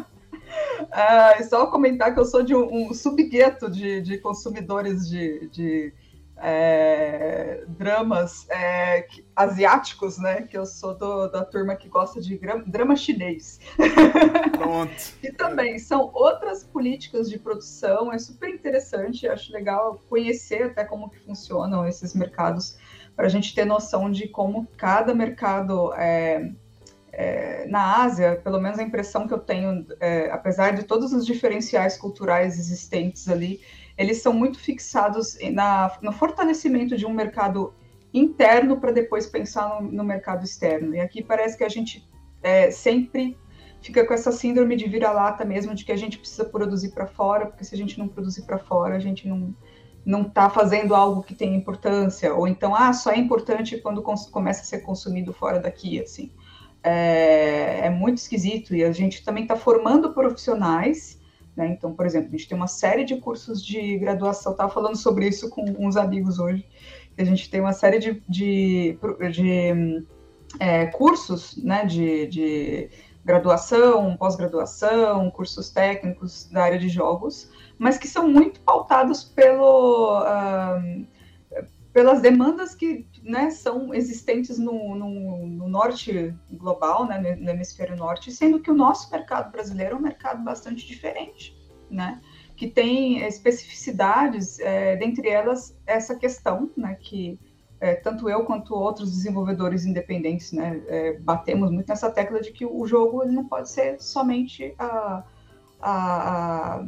Ah, só comentar que eu sou de um, um subgueto de, de consumidores de, de é, dramas é, asiáticos, né? Que eu sou do, da turma que gosta de drama chinês. Pronto. e também são outras políticas de produção, é super interessante, acho legal conhecer até como que funcionam esses mercados, para a gente ter noção de como cada mercado é, é, na Ásia, pelo menos a impressão que eu tenho, é, apesar de todos os diferenciais culturais existentes ali, eles são muito fixados na, no fortalecimento de um mercado interno para depois pensar no, no, mercado externo. E aqui parece que a gente é, sempre fica com essa síndrome de vira-lata mesmo, de que a gente precisa produzir para fora, porque se a gente não produzir para fora, a gente não não está fazendo algo que tem importância, ou então, ah, só é importante quando começa a ser consumido fora daqui, assim. É, é muito esquisito, e a gente também está formando profissionais né? Então, por exemplo, a gente tem uma série de cursos de graduação, estava falando sobre isso com uns amigos hoje, a gente tem uma série de, de, de é, cursos né, de, de graduação, pós-graduação, cursos técnicos da área de jogos, mas que são muito pautados pelo, uh, pelas demandas que né, são existentes no, no, no, norte global, né, no hemisfério norte, sendo que o nosso mercado brasileiro é um mercado bastante diferente, né, que tem especificidades, é, dentre elas essa questão, né, que é, tanto eu quanto outros desenvolvedores independentes né, é, batemos muito nessa tecla de que o jogo ele não pode ser somente a, a, a,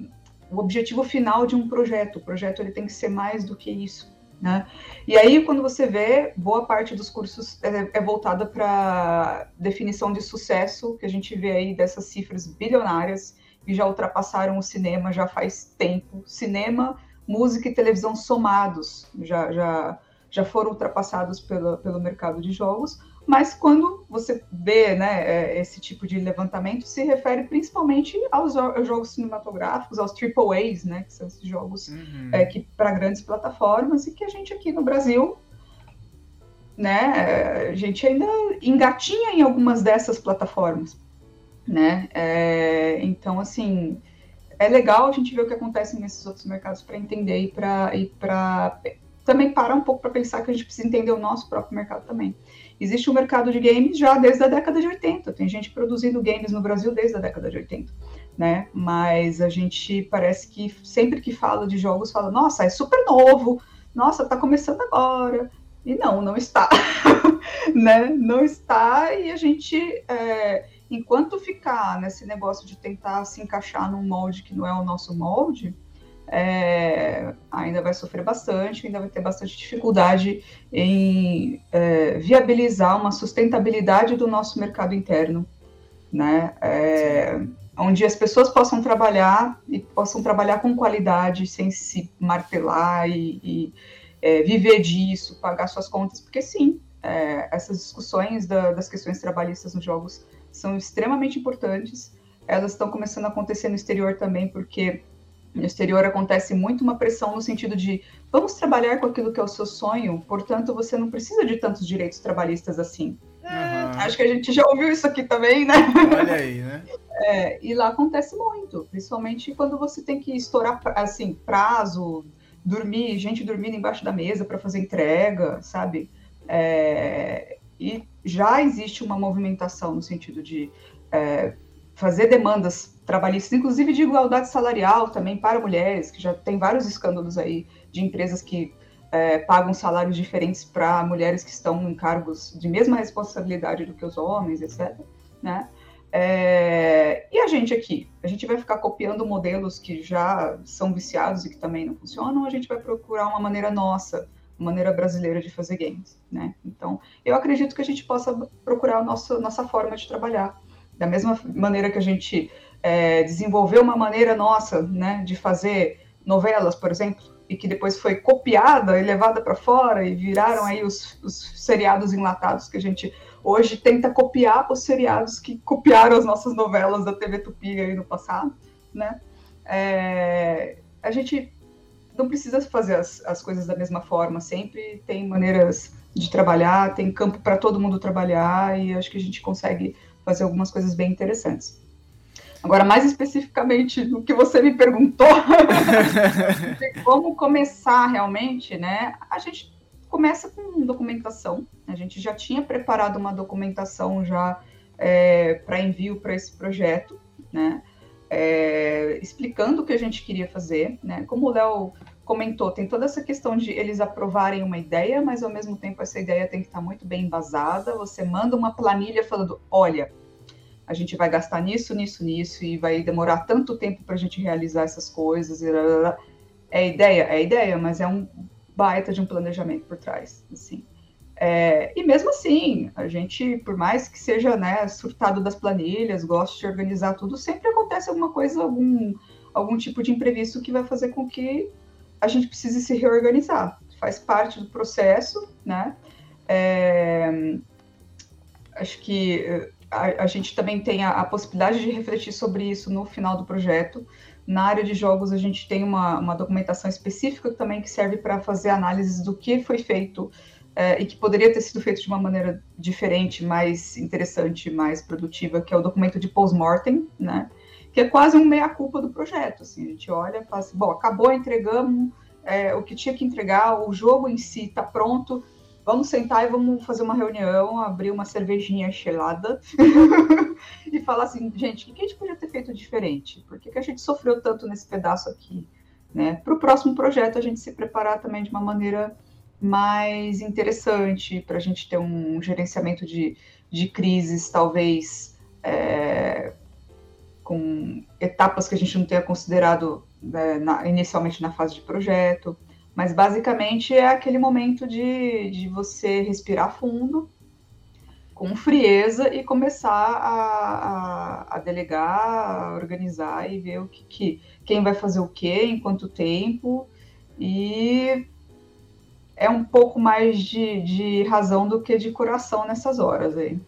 o objetivo final de um projeto, o projeto ele tem que ser mais do que isso, né? E aí, quando você vê, boa parte dos cursos é, é voltada para definição de sucesso, que a gente vê aí dessas cifras bilionárias, que já ultrapassaram o cinema já faz tempo. Cinema, música e televisão somados já, já, já foram ultrapassados pelo, pelo mercado de jogos. Mas quando você vê né, é, esse tipo de levantamento, se refere principalmente aos jogos cinematográficos, aos triple A's, né, que são esses jogos uhum. é, que para grandes plataformas e que a gente aqui no Brasil, né, a gente ainda engatinha em algumas dessas plataformas, né? É, então, assim, é legal a gente ver o que acontece nesses outros mercados para entender e para também parar um pouco para pensar que a gente precisa entender o nosso próprio mercado também. Existe um mercado de games já desde a década de 80. Tem gente produzindo games no Brasil desde a década de 80, né? Mas a gente parece que sempre que fala de jogos, fala, nossa, é super novo, nossa, tá começando agora. E não, não está. né? Não está, e a gente, é, enquanto ficar nesse negócio de tentar se encaixar num molde que não é o nosso molde, é, ainda vai sofrer bastante, ainda vai ter bastante dificuldade em é, viabilizar uma sustentabilidade do nosso mercado interno, né? É, onde as pessoas possam trabalhar e possam trabalhar com qualidade, sem se martelar e, e é, viver disso, pagar suas contas, porque sim, é, essas discussões da, das questões trabalhistas nos jogos são extremamente importantes. Elas estão começando a acontecer no exterior também, porque no exterior acontece muito uma pressão no sentido de vamos trabalhar com aquilo que é o seu sonho, portanto você não precisa de tantos direitos trabalhistas assim. Uhum. Acho que a gente já ouviu isso aqui também, né? Olha aí, né? É, e lá acontece muito, principalmente quando você tem que estourar assim prazo, dormir, gente dormindo embaixo da mesa para fazer entrega, sabe? É, e já existe uma movimentação no sentido de é, fazer demandas trabalhistas, inclusive de igualdade salarial também para mulheres, que já tem vários escândalos aí de empresas que é, pagam salários diferentes para mulheres que estão em cargos de mesma responsabilidade do que os homens, etc. Né? É, e a gente aqui? A gente vai ficar copiando modelos que já são viciados e que também não funcionam, ou a gente vai procurar uma maneira nossa, uma maneira brasileira de fazer games, né? Então, eu acredito que a gente possa procurar a nossa, nossa forma de trabalhar. Da mesma maneira que a gente é, desenvolveu uma maneira nossa né, de fazer novelas, por exemplo, e que depois foi copiada e levada para fora e viraram aí os, os, seriados enlatados que a gente hoje tenta copiar os seriados que copiaram as nossas novelas da TV Tupi aí no passado, né? É, a gente não precisa fazer as, as coisas da mesma forma, sempre tem maneiras de trabalhar, tem campo para todo mundo trabalhar e acho que a gente consegue fazer algumas coisas bem interessantes. Agora, mais especificamente do que você me perguntou, de como começar realmente, né? A gente começa com documentação. A gente já tinha preparado uma documentação já é, para envio para esse projeto, né? É, explicando o que a gente queria fazer, né? Como o Léo comentou, tem toda essa questão de eles aprovarem uma ideia, mas ao mesmo tempo essa ideia tem que estar muito bem embasada. Você manda uma planilha falando, olha, a gente vai gastar nisso, nisso, nisso, e vai demorar tanto tempo para a gente realizar essas coisas. É ideia? É ideia, mas é um baita de um planejamento por trás, assim. É, e mesmo assim, a gente, por mais que seja né, surtado das planilhas, goste de organizar tudo, sempre acontece alguma coisa, algum, algum tipo de imprevisto que vai fazer com que a gente precise se reorganizar. Faz parte do processo, né? É, acho que eh, a, a, gente também tem a, a, possibilidade de refletir sobre isso no final do projeto. Na área de jogos, a gente tem uma, uma documentação específica também que serve para fazer análises do que foi feito é, e que poderia ter sido feito de uma maneira diferente, mais interessante, mais produtiva, que é o documento de post-mortem, né? Que é quase um meia-culpa do projeto. Assim, a gente olha e fala assim, bom, acabou, entregamos é, o que tinha que entregar, o jogo em si está pronto, vamos sentar e vamos fazer uma reunião, abrir uma cervejinha gelada e falar assim, gente, o que a gente podia ter feito diferente? Por que, que a gente sofreu tanto nesse pedaço aqui? Né? Para o próximo projeto, a gente se preparar também de uma maneira mais interessante para a gente ter um gerenciamento de, de crises, talvez é, com etapas que a gente não tenha considerado né, na, inicialmente na fase de projeto. Mas basicamente é aquele momento de, de você respirar fundo, com frieza, e começar a, a, a delegar, a organizar e ver o que, que quem vai fazer o que, em quanto tempo. E é um pouco mais de, de razão do que de coração nessas horas aí.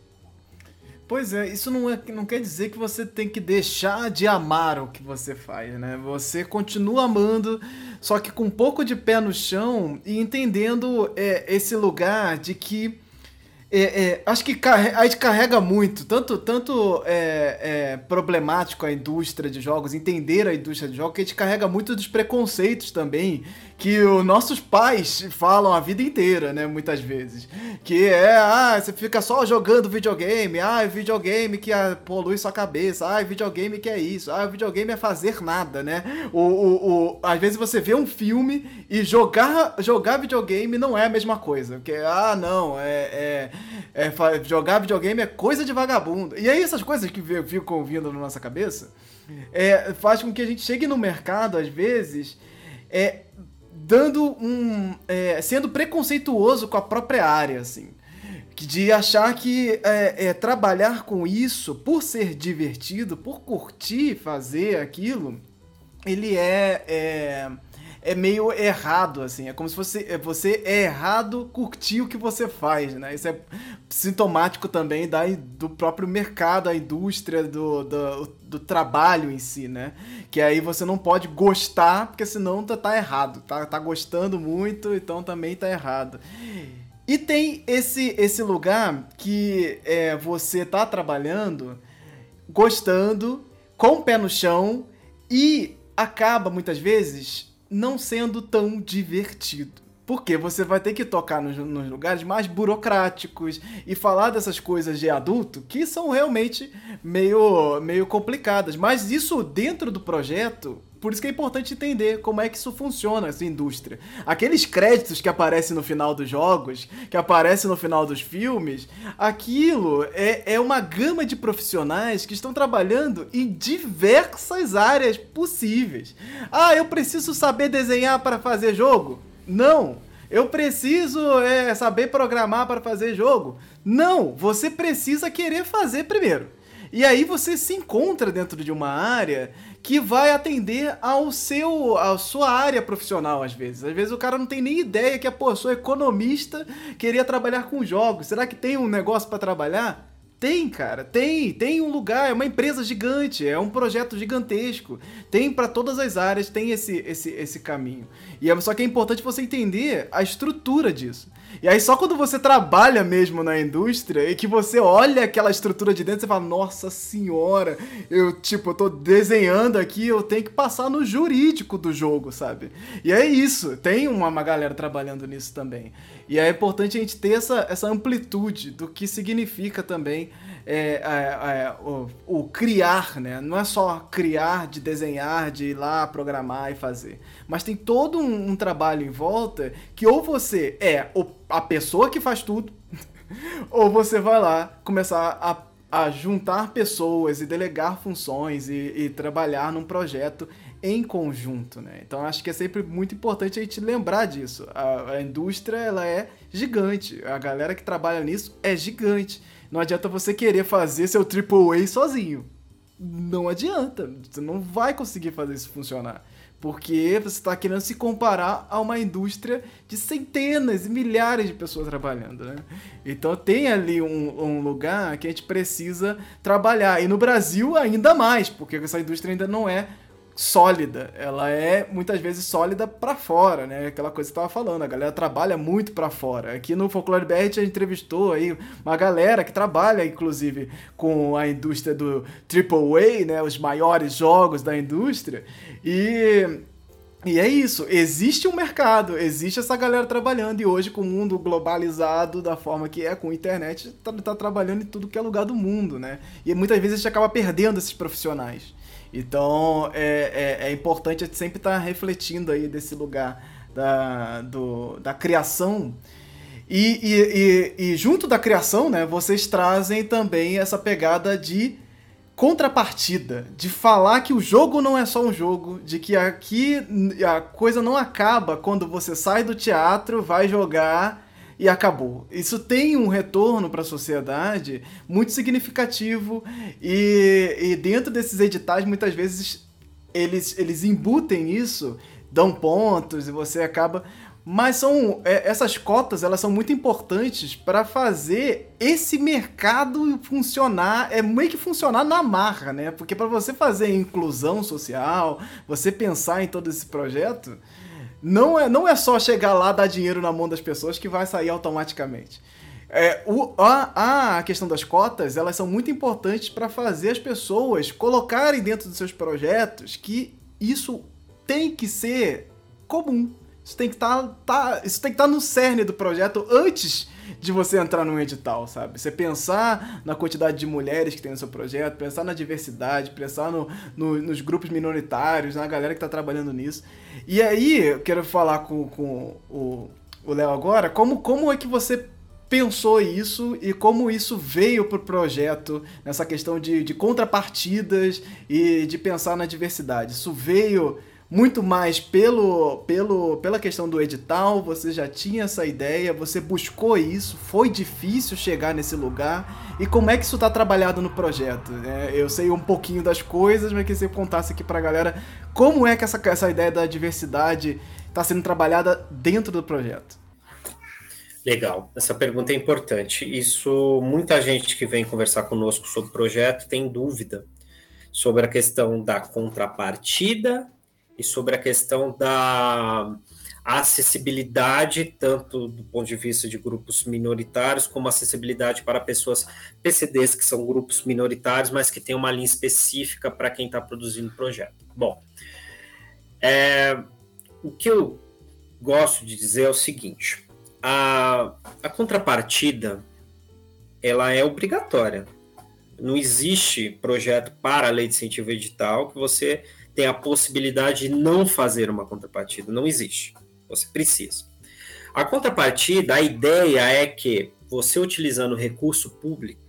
Pois é, isso não, é, não quer dizer que você tem que deixar de amar o que você faz, né? Você continua amando, só que com um pouco de pé no chão e entendendo é, esse lugar de que é, é, acho que a gente carrega muito, tanto, tanto é, é, problemático a indústria de jogos, entender a indústria de jogos, que a gente carrega muito dos preconceitos também, que os nossos pais falam a vida inteira, né, muitas vezes. Que é, ah, você fica só jogando videogame, ah, videogame que polui sua cabeça, ah, videogame que é isso, ah, videogame é fazer nada, né? O, o, o, às vezes você vê um filme e jogar, jogar videogame não é a mesma coisa, porque, ah, não, é, é é, jogar videogame é coisa de vagabundo. E aí essas coisas que ficam vindo na nossa cabeça é, faz com que a gente chegue no mercado, às vezes, é, dando um. É, sendo preconceituoso com a própria área, assim. De achar que é, é, trabalhar com isso, por ser divertido, por curtir fazer aquilo, ele é, é meio errado, assim. É como se fosse, é, você é errado curtir o que você faz, né? Isso é sintomático também da, do próprio mercado, a indústria, do, do, do trabalho em si, né? Que aí você não pode gostar, porque senão tá, tá errado. Tá, tá gostando muito, então também tá errado. E tem esse, esse lugar que é, você tá trabalhando, gostando, com o pé no chão, e acaba muitas vezes não sendo tão divertido. Porque você vai ter que tocar nos, nos, lugares mais burocráticos e falar dessas coisas de adulto que são realmente meio, meio complicadas. Mas isso dentro do projeto por isso que é importante entender como é que isso funciona, essa indústria. Aqueles créditos que aparecem no final dos jogos, que aparecem no final dos filmes, aquilo é, é uma gama de profissionais que estão trabalhando em diversas áreas possíveis. Ah, eu preciso saber desenhar para fazer jogo? Não. Eu preciso é, saber programar para fazer jogo? Não. Você precisa querer fazer primeiro. E aí você se encontra dentro de uma área que vai atender ao seu, à sua área profissional, às vezes. Às vezes o cara não tem nem ideia que, pô, sou economista, queria trabalhar com jogos. Será que tem um negócio para trabalhar? Tem, cara, tem, tem um lugar, é uma empresa gigante, é um projeto gigantesco. Tem para todas as áreas, tem esse, esse, esse caminho. E é, só que é importante você entender a estrutura disso. E aí só quando você trabalha mesmo na indústria e que você olha aquela estrutura de dentro, você fala, nossa senhora, eu tipo, eu tô desenhando aqui, eu tenho que passar no jurídico do jogo, sabe? E é isso, tem uma, uma galera trabalhando nisso também. E é importante a gente ter essa, essa amplitude do que significa também é, é, é, o, o, criar, né? Não é só criar, de desenhar, de ir lá programar e fazer. Mas tem todo um, um trabalho em volta que ou você é a pessoa que faz tudo, ou você vai lá começar a, a juntar pessoas e delegar funções e, e trabalhar num projeto em conjunto, né? Então acho que é sempre muito importante a gente lembrar disso. A, a indústria ela é gigante, a galera que trabalha nisso é gigante. Não adianta você querer fazer seu AAA sozinho. Não adianta. Você não vai conseguir fazer isso funcionar. Porque você está querendo se comparar a uma indústria de centenas e milhares de pessoas trabalhando, né? Então tem ali um, um, lugar que a gente precisa trabalhar. E no Brasil ainda mais, porque essa indústria ainda não é sólida. Ela é muitas vezes sólida para fora, né? Aquela coisa que você tava falando, a galera trabalha muito para fora. Aqui no Folclore BR a gente entrevistou aí uma galera que trabalha inclusive com a indústria do AAA, né, os maiores jogos da indústria. E e é isso, existe um mercado, existe essa galera trabalhando, e hoje com o mundo globalizado da forma que é, com internet, tá, tá trabalhando em tudo que é lugar do mundo, né? E muitas vezes a gente acaba perdendo esses profissionais. Então é, é, é importante a gente sempre estar tá refletindo aí desse lugar da, do, da criação. E, e, e, e, junto da criação, né, vocês trazem também essa pegada de contrapartida, de falar que o jogo não é só um jogo, de que aqui a coisa não acaba quando você sai do teatro, vai jogar e acabou. Isso tem um retorno para a sociedade muito significativo e, e dentro desses editais muitas vezes eles, eles embutem isso, dão pontos e você acaba mas são é, essas cotas elas são muito importantes para fazer esse mercado funcionar é meio que funcionar na marra né porque para você fazer inclusão social você pensar em todo esse projeto não é, não é só chegar lá, dar dinheiro na mão das pessoas que vai sair automaticamente. É, o, a, a questão das cotas, elas são muito importantes para fazer as pessoas colocarem dentro dos seus projetos que isso tem que ser comum. Isso tem que estar tá, tá, estar tá no cerne do projeto antes de você entrar num edital, sabe? Você pensar na quantidade de mulheres que tem no seu projeto, pensar na diversidade, pensar no, no, nos grupos minoritários, na galera que está trabalhando nisso. E aí, eu quero falar com, com o Léo agora, como, como é que você pensou isso e como isso veio para o projeto, nessa questão de, de contrapartidas e de pensar na diversidade? Isso veio muito mais pelo, pelo, pela questão do edital, você já tinha essa ideia, você buscou isso, foi difícil chegar nesse lugar, e como é que isso está trabalhado no projeto? É, eu sei um pouquinho das coisas, mas que você contasse aqui para a galera como é que essa, essa ideia da diversidade está sendo trabalhada dentro do projeto. Legal, essa pergunta é importante. Isso, muita gente que vem conversar conosco sobre o projeto tem dúvida sobre a questão da contrapartida e sobre a questão da acessibilidade, tanto do ponto de vista de grupos minoritários, como acessibilidade para pessoas PCDs, que são grupos minoritários, mas que têm uma linha específica para quem está produzindo o projeto. Bom, é, o que eu gosto de dizer é o seguinte: a, a contrapartida ela é obrigatória. Não existe projeto para a lei de incentivo edital que você tem a possibilidade de não fazer uma contrapartida. Não existe. Você precisa. A contrapartida, a ideia é que você utilizando recurso público,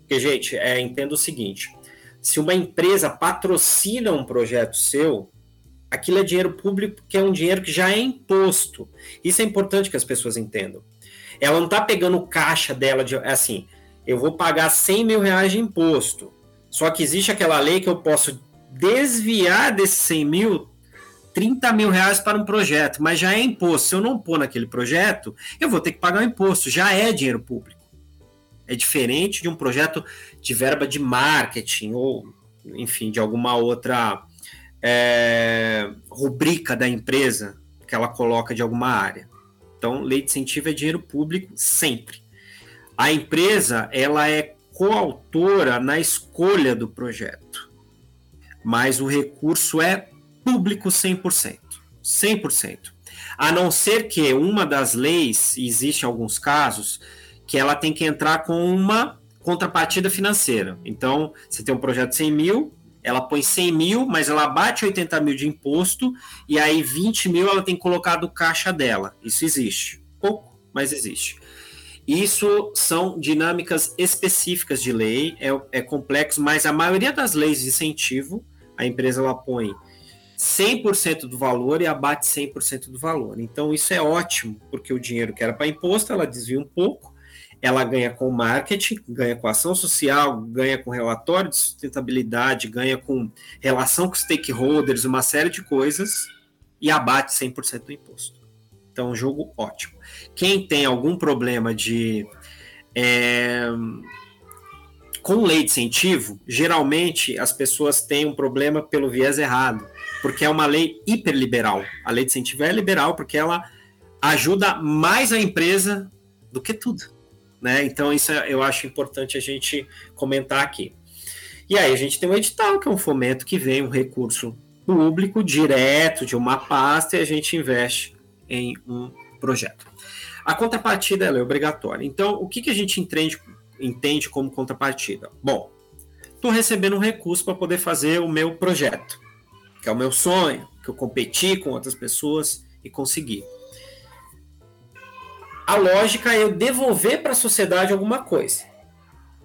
porque, gente, é, entenda o seguinte: se uma empresa patrocina um projeto seu, aquilo é dinheiro público, que é um dinheiro que já é imposto. Isso é importante que as pessoas entendam. Ela não está pegando caixa dela de assim, eu vou pagar 100 mil reais de imposto. Só que existe aquela lei que eu posso desviar desses 100 mil 30 mil reais para um projeto, mas já é imposto. Se eu não pôr naquele projeto, eu vou ter que pagar o imposto. Já é dinheiro público. É diferente de um projeto de verba de marketing ou, enfim, de alguma outra é, rubrica da empresa que ela coloca de alguma área. Então, lei de incentivo é dinheiro público sempre. A empresa, ela é coautora na escolha do projeto, mas o recurso é público 100%. 100%. A não ser que uma das leis, existe alguns casos, que ela tem que entrar com uma contrapartida financeira. Então, você tem um projeto de 100 mil, ela põe 100 mil, mas ela bate 80 mil de imposto, e aí 20 mil ela tem que colocar do caixa dela. Isso existe. Pouco, mas existe. Isso são dinâmicas específicas de lei, é, é complexo, mas a maioria das leis de incentivo, a empresa ela põe 100% do valor e abate 100% do valor. Então isso é ótimo, porque o dinheiro que era para imposto, ela desvia um pouco, ela ganha com marketing, ganha com ação social, ganha com relatório de sustentabilidade, ganha com relação com stakeholders, uma série de coisas e abate 100% do imposto. Então, um jogo ótimo. Quem tem algum problema de. É, com lei de incentivo, geralmente as pessoas têm um problema pelo viés errado, porque é uma lei hiperliberal. A lei de incentivo é liberal porque ela ajuda mais a empresa do que tudo. Né? Então, isso é, eu acho importante a gente comentar aqui. E aí, a gente tem um edital, que é um fomento que vem um recurso público direto de uma pasta e a gente investe em um projeto. A contrapartida é obrigatória. Então, o que, que a gente entende, entende como contrapartida? Bom, estou recebendo um recurso para poder fazer o meu projeto, que é o meu sonho, que eu competi com outras pessoas e consegui a lógica é eu devolver para a sociedade alguma coisa,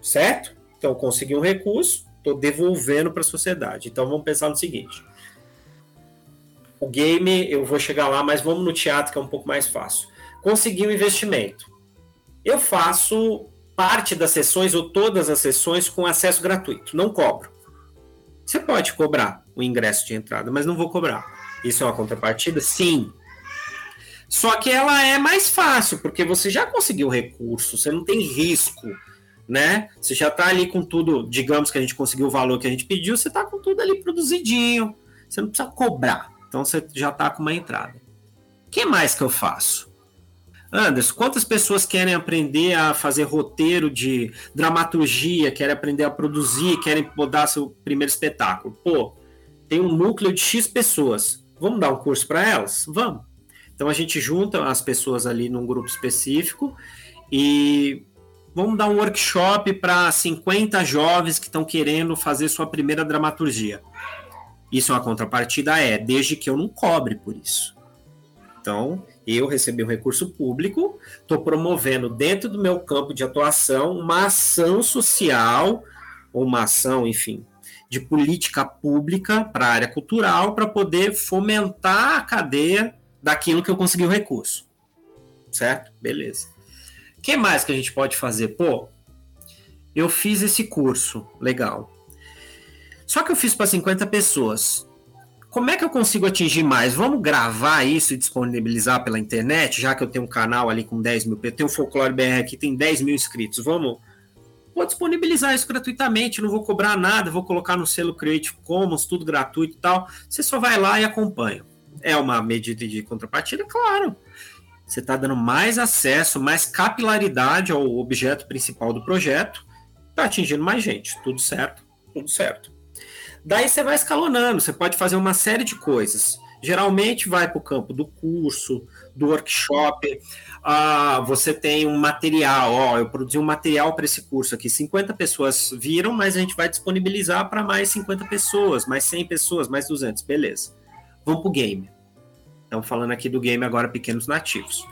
certo? Então, consegui um recurso, estou devolvendo para a sociedade. Então, vamos pensar no seguinte: o game, eu vou chegar lá, mas vamos no teatro, que é um pouco mais fácil. Consegui um investimento. Eu faço parte das sessões ou todas as sessões com acesso gratuito, não cobro. Você pode cobrar o ingresso de entrada, mas não vou cobrar. Isso é uma contrapartida? Sim, só que ela é mais fácil, porque você já conseguiu recurso, você não tem risco, né? Você já está ali com tudo, digamos que a gente conseguiu o valor que a gente pediu, você está com tudo ali produzidinho, você não precisa cobrar. Então você já está com uma entrada. O que mais que eu faço? Anderson, quantas pessoas querem aprender a fazer roteiro de dramaturgia, querem aprender a produzir, querem botar seu primeiro espetáculo? Pô, tem um núcleo de X pessoas. Vamos dar um curso para elas? Vamos. Então a gente junta as pessoas ali num grupo específico e vamos dar um workshop para 50 jovens que estão querendo fazer sua primeira dramaturgia. Isso é uma contrapartida? É, desde que eu não cobre por isso. Então, eu recebi um recurso público, estou promovendo dentro do meu campo de atuação uma ação social, ou uma ação, enfim, de política pública para a área cultural, para poder fomentar a cadeia daquilo que eu consegui o recurso. Certo? Beleza. O que mais que a gente pode fazer? Pô, eu fiz esse curso, legal. Só que eu fiz para 50 pessoas. Como é que eu consigo atingir mais? Vamos gravar isso e disponibilizar pela internet, já que eu tenho um canal ali com 10 mil, eu tenho o Folclore BR aqui, tem 10 mil inscritos. Vamos vou disponibilizar isso gratuitamente, não vou cobrar nada, vou colocar no selo Creative Commons, tudo gratuito e tal. Você só vai lá e acompanha. É uma medida de contrapartida? Claro. Você está dando mais acesso, mais capilaridade ao objeto principal do projeto, está atingindo mais gente. Tudo certo? Tudo certo. Daí você vai escalonando, você pode fazer uma série de coisas. Geralmente vai para o campo do curso, do workshop. Ah, você tem um material, ó, eu produzi um material para esse curso aqui. 50 pessoas viram, mas a gente vai disponibilizar para mais 50 pessoas, mais 100 pessoas, mais 200, beleza. Vamos pro game. Estamos falando aqui do game agora pequenos nativos.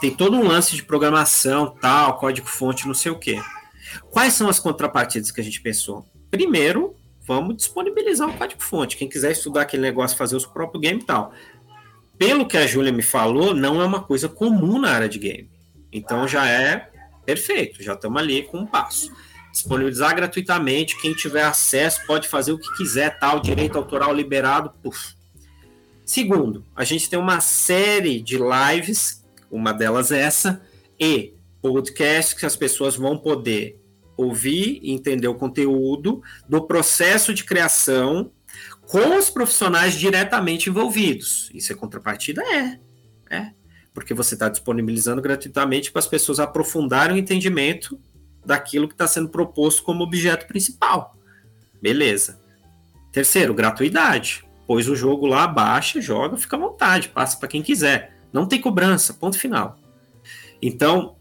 Tem todo um lance de programação, tal, código-fonte, não sei o quê. Quais são as contrapartidas que a gente pensou? Primeiro, vamos disponibilizar o código-fonte. Quem quiser estudar aquele negócio, fazer o seu próprio game e tal. Pelo que a Júlia me falou, não é uma coisa comum na área de game. Então já é perfeito, já estamos ali com um passo disponibilizar gratuitamente. Quem tiver acesso pode fazer o que quiser, tal, direito autoral liberado. Puf. Segundo, a gente tem uma série de lives, uma delas é essa, e podcasts que as pessoas vão poder ouvir e entender o conteúdo do processo de criação com os profissionais diretamente envolvidos. Isso é contrapartida? É. É. porque você está disponibilizando gratuitamente para as pessoas aprofundarem o entendimento daquilo que está sendo proposto como objeto principal. Beleza. Terceiro, gratuidade. Pôs o jogo lá, baixa, joga, fica à vontade, passa para quem quiser. Não tem cobrança, ponto final. Então,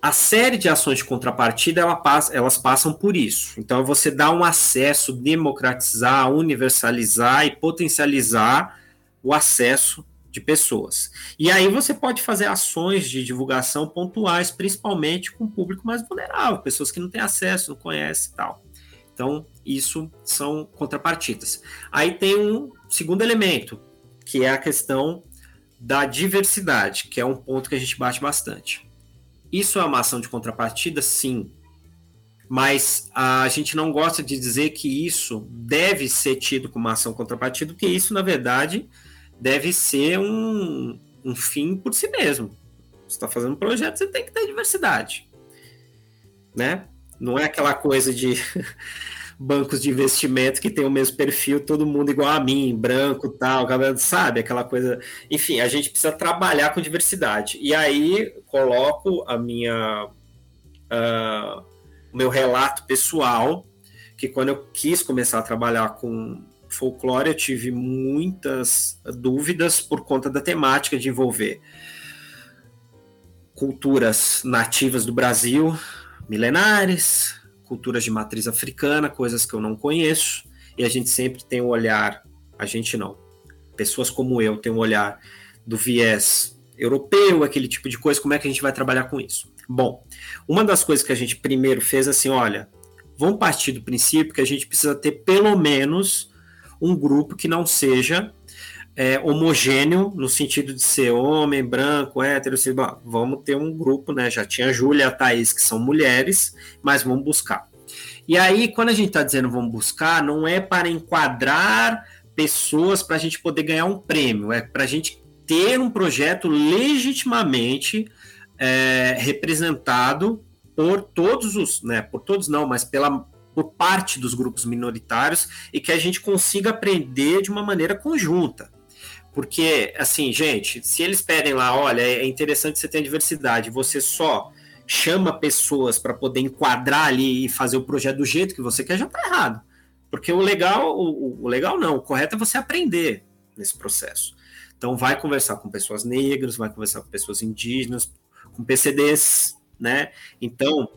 a série de ações de contrapartida ela passa, elas passam por isso. Então, você dá um acesso, democratizar, universalizar e potencializar o acesso de pessoas. E aí você pode fazer ações de divulgação pontuais, principalmente com o público mais vulnerável, pessoas que não têm acesso, não conhecem e tal. Então, isso são contrapartidas. Aí tem um segundo elemento, que é a questão da diversidade, que é um ponto que a gente bate bastante. Isso é uma ação de contrapartida? Sim. Mas a gente não gosta de dizer que isso deve ser tido como ação contrapartida, porque isso, na verdade, deve ser um, um fim por si mesmo. Você está fazendo um projeto, você tem que ter diversidade. Né? Não é aquela coisa de bancos de investimento que tem o mesmo perfil, todo mundo igual a mim, branco, tal, sabe? Aquela coisa. Enfim, a gente precisa trabalhar com diversidade. E aí coloco a minha. Uh, o meu relato pessoal, que quando eu quis começar a trabalhar com folclore, eu tive muitas dúvidas por conta da temática de envolver culturas nativas do Brasil, milenares, culturas de matriz africana, coisas que eu não conheço, e a gente sempre tem o um olhar, a gente não, pessoas como eu têm um olhar do viés europeu, aquele tipo de coisa, como é que a gente vai trabalhar com isso? Bom, uma das coisas que a gente primeiro fez assim, olha, vamos partir do princípio que a gente precisa ter pelo menos um grupo que não seja é, homogêneo no sentido de ser homem, branco, hétero, assim, vamos ter um grupo, né? Já tinha a Júlia e a Thaís, que são mulheres, mas vamos buscar. E aí, quando a gente está dizendo vamos buscar, não é para enquadrar pessoas para a gente poder ganhar um prêmio, é para a gente ter um projeto legitimamente é, representado por todos os, né, por todos não, mas pela por parte dos grupos minoritários e que a gente consiga aprender de uma maneira conjunta. Porque, assim, gente, se eles pedem lá, olha, é interessante você ter diversidade, você só chama pessoas para poder enquadrar ali e fazer o projeto do jeito que você quer, já está errado. Porque o legal, o, o, legal não, o correto é você aprender nesse processo. Então, vai conversar com pessoas negras, vai conversar com pessoas indígenas, com PCDs, né? Então,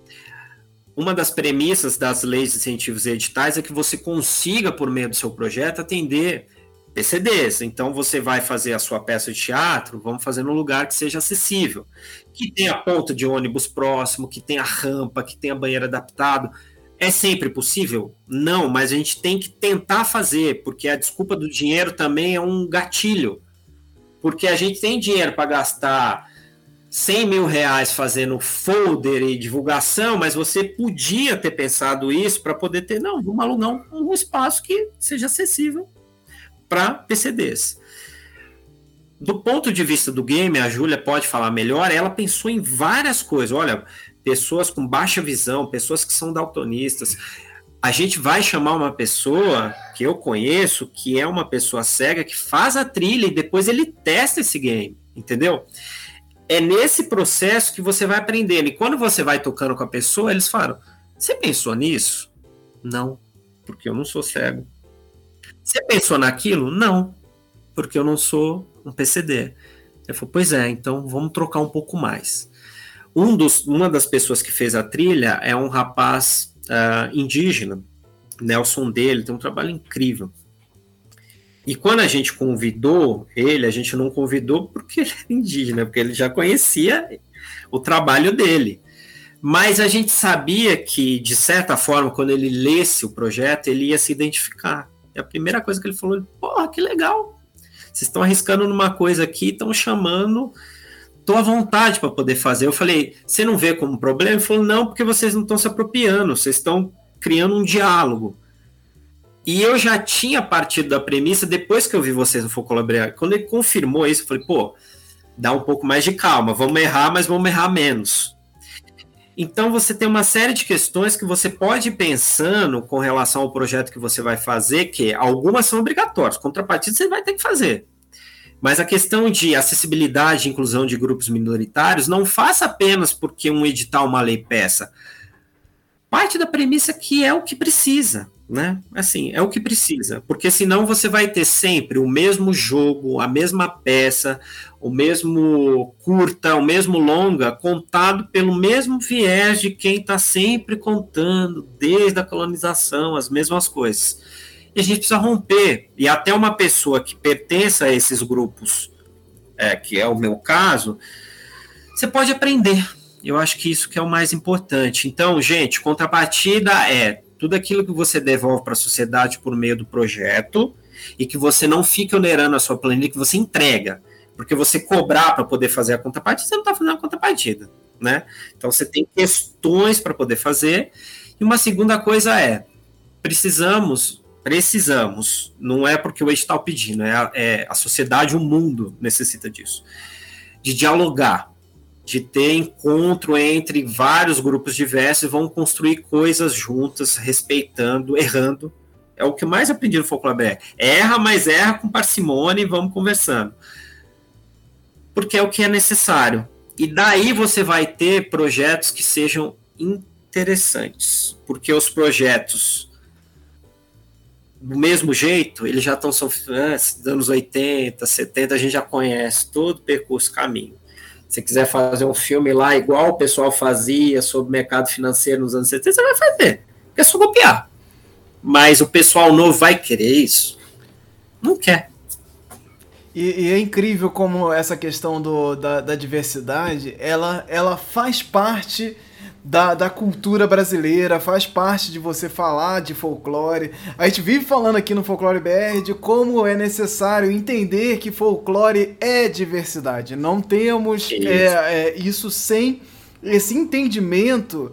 uma das premissas das leis de incentivos editais é que você consiga, por meio do seu projeto, atender PCDs. Então, você vai fazer a sua peça de teatro, vamos fazer num lugar que seja acessível, que tenha ponto de ônibus próximo, que tenha rampa, que tenha banheiro adaptado. É sempre possível? Não, mas a gente tem que tentar fazer, porque a desculpa do dinheiro também é um gatilho. Porque a gente tem dinheiro para gastar 100 mil reais fazendo folder e divulgação, mas você podia ter pensado isso para poder ter, não, vamos alugar um, um espaço que seja acessível para PCDs. Do ponto de vista do game, a Júlia pode falar melhor, ela pensou em várias coisas. Olha, pessoas com baixa visão, pessoas que são daltonistas. A gente vai chamar uma pessoa que eu conheço, que é uma pessoa cega, que faz a trilha e depois ele testa esse game, entendeu? é nesse processo que você vai aprendendo. E quando você vai tocando com a pessoa, eles falam: Você pensou nisso? Não, porque eu não sou cego. Você pensou naquilo? Não, porque eu não sou um PCD. Ele falou: Pois é, então vamos trocar um pouco mais. Um dos, uma das pessoas que fez a trilha é um rapaz uh, indígena, Nelson dele, tem um trabalho incrível. E quando a gente convidou ele, a gente não convidou porque ele era indígena, porque ele já conhecia o trabalho dele. Mas a gente sabia que, de certa forma, quando ele lesse o projeto, ele ia se identificar. E a primeira coisa que ele falou, porra, que legal. Vocês estão arriscando numa coisa aqui, estão chamando, estou à vontade para poder fazer. Eu falei, você não vê como problema? Ele falou, não, porque vocês não estão se apropriando, vocês estão criando um diálogo. E eu já tinha partido da premissa, depois que eu vi vocês no Folclore quando ele confirmou isso, eu falei, pô, dá um pouco mais de calma, vamos errar, mas vamos errar menos. Então você tem uma série de questões que você pode ir pensando com relação ao projeto que você vai fazer, que algumas são obrigatórias, contrapartida você vai ter que fazer. Mas a questão de acessibilidade e inclusão de grupos minoritários não faça apenas porque um edital, uma lei peça. Parte da premissa que é o que precisa, né? Assim, é o que precisa, porque senão você vai ter sempre o mesmo jogo, a mesma peça, o mesmo curta, o mesmo longa, contado pelo mesmo viés de quem está sempre contando, desde a colonização, as mesmas coisas e a gente precisa romper. E até uma pessoa que pertença a esses grupos, é, que é o meu caso, você pode aprender. Eu acho que isso que é o mais importante. Então, gente, contrapartida é tudo aquilo que você devolve para a sociedade por meio do projeto e que você não fique onerando a sua planilha, que você entrega. Porque você cobrar para poder fazer a contrapartida, você não está fazendo a contrapartida. Né? Então, você tem questões para poder fazer. E uma segunda coisa é: precisamos precisamos, não é porque o edital está pedindo, é a, é a sociedade, o mundo necessita disso, de dialogar, de ter encontro entre vários grupos diversos e vão construir coisas juntas, respeitando, errando. É o que mais aprendi no Folclore. Erra, mas erra com parcimônia e vamos conversando. Porque é o que é necessário. E daí você vai ter projetos que sejam interessantes. Porque os projetos do mesmo jeito, eles já estão sofrendo, dos anos 80, 70, a gente já conhece todo o percurso, caminho. Se quiser fazer um filme lá igual o pessoal fazia sobre mercado financeiro nos anos 70, você vai fazer. É só copiar. Mas o pessoal novo vai querer isso? Não quer. E, e, é incrível como essa questão do, da, da diversidade, ela, ela faz parte da, da cultura brasileira, faz parte de você falar de folclore. A gente vive falando aqui no Folclore BR de como é necessário entender que folclore é diversidade. Não temos isso, é, é, isso sem esse entendimento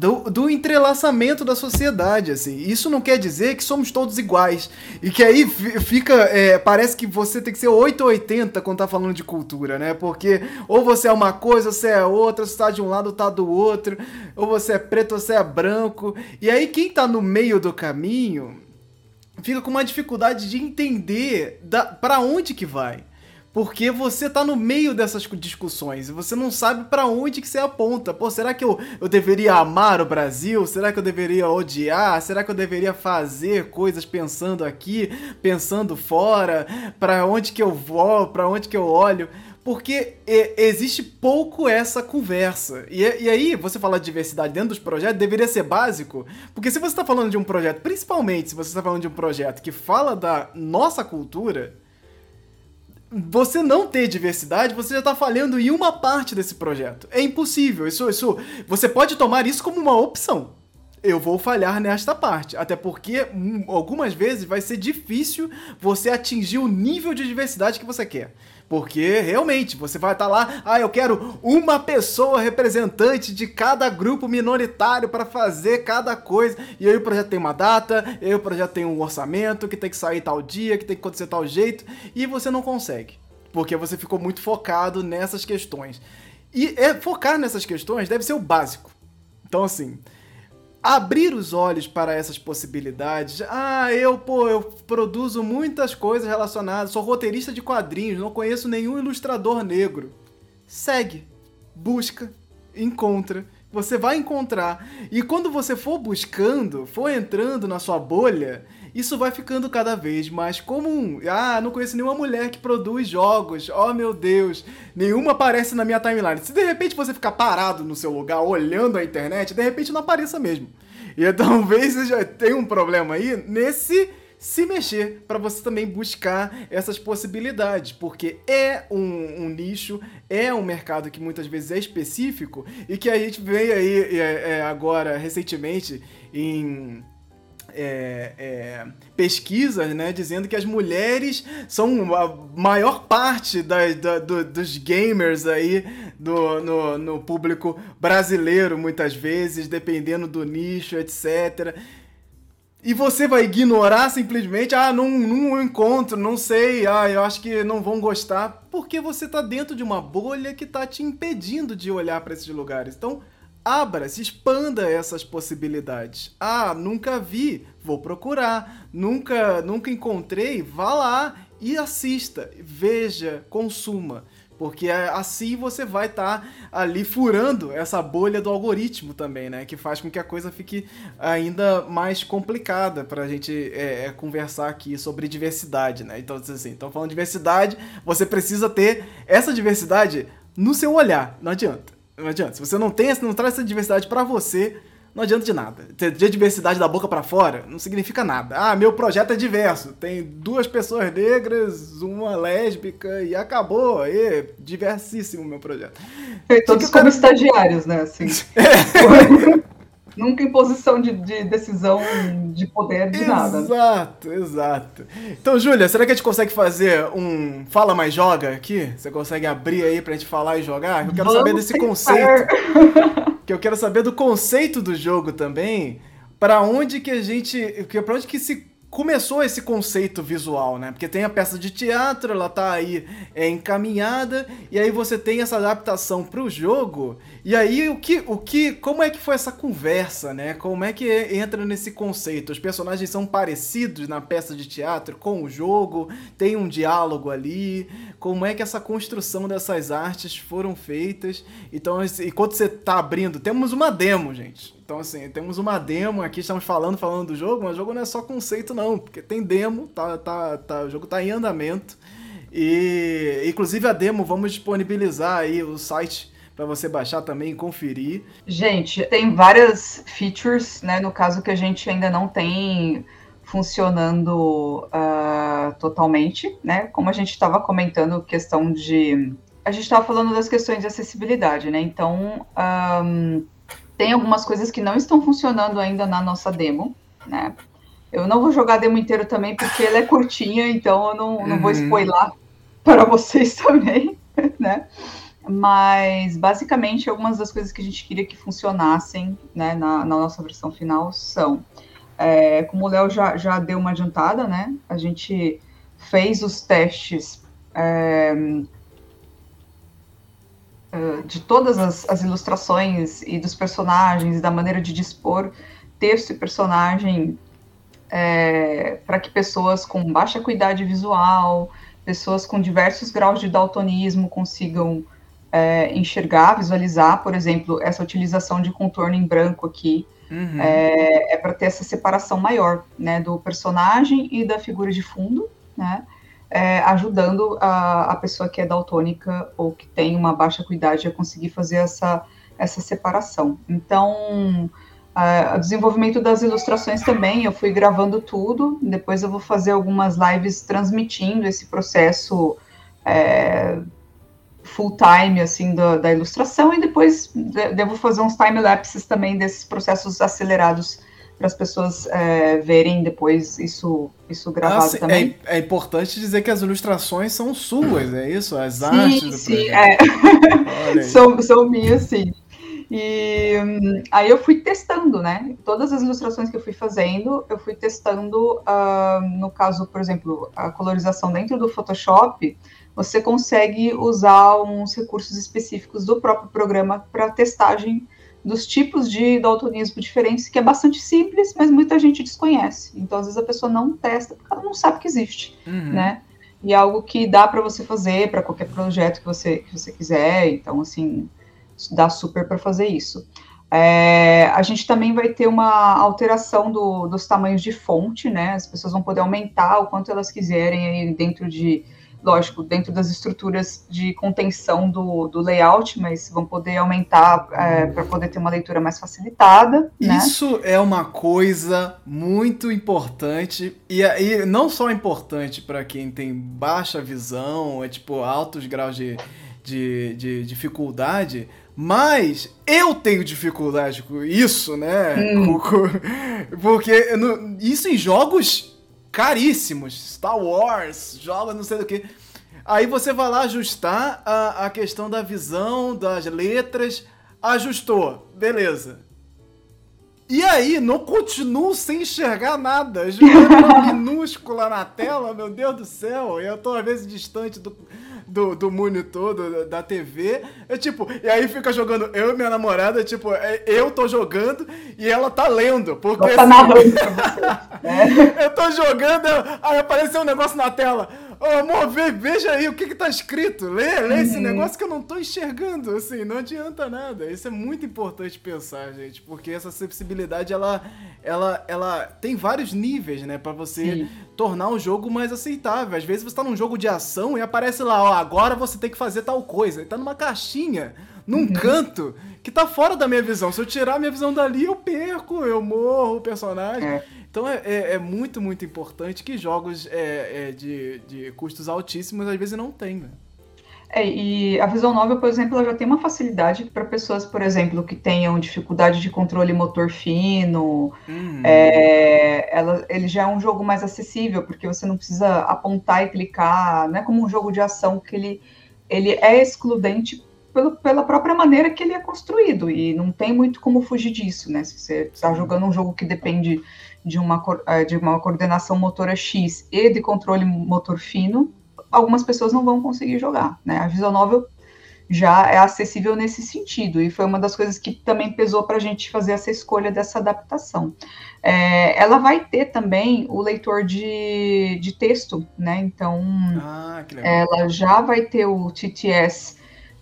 do, do entrelaçamento da sociedade, assim. Isso não quer dizer que somos todos iguais. E que aí fica. É, parece que você tem que ser 880 quando tá falando de cultura, né? Porque ou você é uma coisa, ou você é outra, você tá de um lado, ou tá do outro, ou você é preto, ou você é branco. E aí quem tá no meio do caminho fica com uma dificuldade de entender para onde que vai. Porque você tá no meio dessas discussões e você não sabe para onde que você aponta. Pô, será que eu, eu deveria amar o Brasil? Será que eu deveria odiar? Será que eu deveria fazer coisas pensando aqui, pensando fora? Para onde que eu vou? Para onde que eu olho? Porque existe pouco essa conversa. E, e, aí, você falar de diversidade dentro dos projetos deveria ser básico, porque se você está falando de um projeto, principalmente se você está falando de um projeto que fala da nossa cultura, você não ter diversidade, você já está falhando em uma parte desse projeto. É impossível. Isso, isso, você pode tomar isso como uma opção. Eu vou falhar nesta parte, até porque hum, algumas vezes vai ser difícil você atingir o nível de diversidade que você quer. Porque realmente você vai estar tá lá, ah, eu quero uma pessoa representante de cada grupo minoritário para fazer cada coisa. E aí o projeto tem uma data, e aí o projeto tem um orçamento que tem que sair tal dia, que tem que acontecer tal jeito, e você não consegue. Porque você ficou muito focado nessas questões. E é, focar nessas questões deve ser o básico. Então, assim, abrir os olhos para essas possibilidades. Ah, eu, pô, eu produzo muitas coisas relacionadas, sou roteirista de quadrinhos, não conheço nenhum ilustrador negro. Segue, busca, encontra. Você vai encontrar. E quando você for buscando, for entrando na sua bolha, isso vai ficando cada vez mais comum. Ah, não conheço nenhuma mulher que produz jogos. Oh, meu Deus. Nenhuma aparece na minha timeline. Se de repente você ficar parado no seu lugar olhando a internet, de repente não apareça mesmo. E talvez você já tenha um problema aí nesse se mexer para você também buscar essas possibilidades, porque é um, um, nicho, é um mercado que muitas vezes é específico e que a gente veio aí é, é, agora recentemente em é, é, pesquisas, né, dizendo que as mulheres são a maior parte da, da, do, dos gamers aí do, no, no público brasileiro, muitas vezes, dependendo do nicho, etc. E você vai ignorar simplesmente, ah, não, não encontro, não sei, ah, eu acho que não vão gostar, porque você tá dentro de uma bolha que tá te impedindo de olhar para esses lugares. Então, abra, se expanda essas possibilidades. Ah, nunca vi, vou procurar. Nunca, nunca encontrei, vá lá e assista, veja, consuma. Porque é, assim você vai estar tá ali furando essa bolha do algoritmo também, né? Que faz com que a coisa fique ainda mais complicada para a gente é, é, conversar aqui sobre diversidade, né? Então, assim, então falando de diversidade, você precisa ter essa diversidade no seu olhar. Não adianta. Não adianta. Se você não tem, se não traz essa diversidade para você, não adianta de nada. Ter diversidade da boca para fora não significa nada. Ah, meu projeto é diverso. Tem duas pessoas negras, uma lésbica e acabou. E diversíssimo meu projeto. E todos como cara... estagiários, né? Assim. É. Nunca em posição de, de, decisão de poder de exato, nada. Exato, exato. Então, Júlia, será que a gente consegue fazer um Fala Mais Joga aqui? Você consegue abrir aí pra gente falar e jogar? Eu quero Vamos saber desse conceito. que eu quero saber do conceito do jogo também. Para onde que a gente. Para onde que se começou esse conceito visual, né? Porque tem a peça de teatro, ela tá aí é, encaminhada, e aí você tem essa adaptação para o jogo. E aí o que, o que, como é que foi essa conversa, né? Como é que entra nesse conceito? Os personagens são parecidos na peça de teatro com o jogo? Tem um diálogo ali? Como é que essa construção dessas artes foram feitas? Então, enquanto você tá abrindo, temos uma demo, gente. Então, assim, temos uma demo aqui, estamos falando, falando do jogo, mas o jogo não é só conceito, não, porque tem demo, tá, tá, tá, o jogo está em andamento. E, inclusive, a demo, vamos disponibilizar aí o site para você baixar também e conferir. Gente, tem várias features, né? No caso que a gente ainda não tem funcionando uh, totalmente, né? Como a gente estava comentando, questão de. A gente estava falando das questões de acessibilidade, né? Então. Um tem algumas coisas que não estão funcionando ainda na nossa demo, né? Eu não vou jogar a demo inteiro também, porque ela é curtinha, então eu não, não vou uhum. spoiler para vocês também, né? Mas, basicamente, algumas das coisas que a gente queria que funcionassem né, na, na nossa versão final são, é, como o Léo já, já deu uma adiantada, né? A gente fez os testes é, uh, de todas as, as, ilustrações e dos personagens e da maneira de dispor texto e personagem é, para que pessoas com baixa acuidade visual, pessoas com diversos graus de daltonismo consigam é, enxergar, visualizar, por exemplo, essa utilização de contorno em branco aqui, uhum. é, é para ter essa separação maior, né, do personagem e da figura de fundo, né, é, ajudando a, a pessoa que é daltônica ou que tem uma baixa acuidade a conseguir fazer essa, essa separação. Então, o desenvolvimento das ilustrações também, eu fui gravando tudo, depois eu vou fazer algumas lives transmitindo esse processo é, full time, assim, da, da, ilustração, e depois devo fazer uns time-lapses também desses processos acelerados para as pessoas é, verem depois isso, isso gravado ah, também. É, é, importante dizer que as ilustrações são suas, é isso? As sim, artes sim, é. são, são minhas, sim. E hum, aí eu fui testando, né? Todas as ilustrações que eu fui fazendo, eu fui testando, uh, no caso, por exemplo, a colorização dentro do Photoshop, você consegue usar uns recursos específicos do próprio programa para testagem dos tipos de daltonismo diferentes, que é bastante simples, mas muita gente desconhece. Então, às vezes, a pessoa não testa porque ela não sabe que existe, uhum. né? E é algo que dá para você fazer para qualquer projeto que você, que você quiser. Então, assim, dá super para fazer isso. É, a gente também vai ter uma alteração do, dos tamanhos de fonte, né? As pessoas vão poder aumentar o quanto elas quiserem aí dentro de lógico, dentro das estruturas de contenção do, do layout, mas vão poder aumentar é, para poder ter uma leitura mais facilitada. Né? Isso é uma coisa muito importante, e, e não só importante para quem tem baixa visão, é tipo altos graus de, de, de dificuldade, mas eu tenho dificuldade com isso, né? Hum. Porque no, isso em jogos caríssimos, Star Wars, jogos não sei do que. Aí você vai lá ajustar a, a questão da visão, das letras, ajustou, beleza. E aí, não continuo sem enxergar nada. As minúscula na tela, meu Deus do céu. Eu tô às vezes distante do, do, do monitor, do, da TV. É tipo, e aí fica jogando eu e minha namorada, tipo, é, eu tô jogando e ela tá lendo. Porque. Tá narrando. é. eu tô jogando, aí apareceu um negócio na tela. Ô, amor, veja aí o que que tá escrito. Lê, lê uhum. esse negócio que eu não tô enxergando, assim, não adianta nada. Isso é muito importante pensar, gente, porque essa acessibilidade, ela, ela, ela tem vários níveis, né, para você Sim. Tornar o jogo mais aceitável. Às vezes você tá num jogo de ação e aparece lá, ó, agora você tem que fazer tal coisa. E tá numa caixinha, num uhum. canto, que tá fora da minha visão. Se eu tirar a minha visão dali, eu perco, eu morro o personagem. É. Então é, é, é, muito, muito importante que jogos é, é, de, de custos altíssimos às vezes não tem, né? É, e a visão novel, por exemplo, ela já tem uma facilidade para pessoas, por exemplo, que tenham dificuldade de controle motor fino. Uhum. É, ela, ele já é um jogo mais acessível, porque você não precisa apontar e clicar, não é como um jogo de ação que ele, ele é excludente pelo, pela própria maneira que ele é construído, e não tem muito como fugir disso, né? Se você está jogando um jogo que depende de uma, é, de uma coordenação motora X e de controle motor fino, algumas pessoas não vão conseguir jogar, né? A visual novel já é acessível nesse sentido, e foi uma das coisas que também pesou para a gente fazer essa escolha dessa adaptação. É, ela vai ter também o leitor de, de texto, né? Então, ah, ela já vai ter o TTS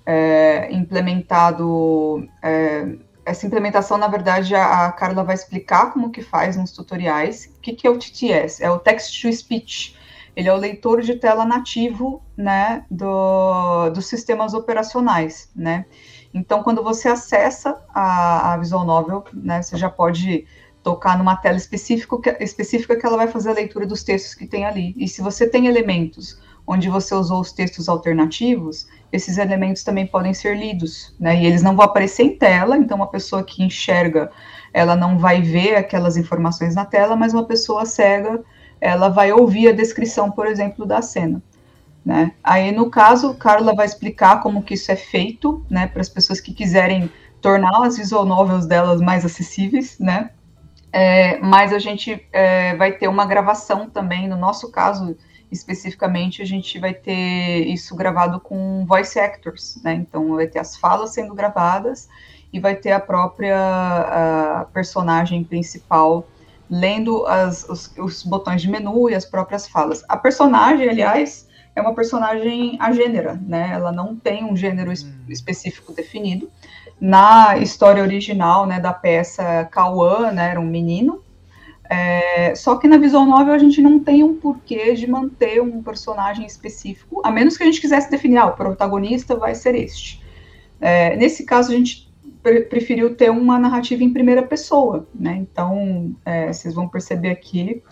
é, implementado é, essa implementação, na verdade, a, Carla vai explicar como que faz nos tutoriais. O que, que é o TTS? É o Text to Speech. Ele é o leitor de tela nativo, né, do, dos sistemas operacionais, né. Então, quando você acessa a, a Visual Novel, né, você já pode tocar numa tela específica que, específica que ela vai fazer a leitura dos textos que tem ali. E se você tem elementos onde você usou os textos alternativos, esses elementos também podem ser lidos, né? E eles não vão aparecer em tela, então uma pessoa que enxerga, ela não vai ver aquelas informações na tela, mas uma pessoa cega, ela vai ouvir a descrição, por exemplo, da cena. Né? Aí, no caso, Carla vai explicar como que isso é feito, né, para as pessoas que quiserem tornar as visual novels delas mais acessíveis, né? É, mas a gente é, vai ter uma gravação também, no nosso caso, especificamente a gente vai ter isso gravado com voice actors, né? Então vai ter as falas sendo gravadas e vai ter a própria a personagem principal lendo as, os, os, botões de menu e as próprias falas. A personagem, aliás, é uma personagem agênera, né? Ela não tem um gênero es hum. específico definido. Na história original, né, da peça, Kawan, né, era um menino, é, só que na visual novel a gente não tem um porquê de manter um personagem específico, a menos que a gente quisesse definir, ah, o protagonista vai ser este. É, nesse caso, a gente pre preferiu ter uma narrativa em primeira pessoa, né? Então, é, vocês vão perceber aqui,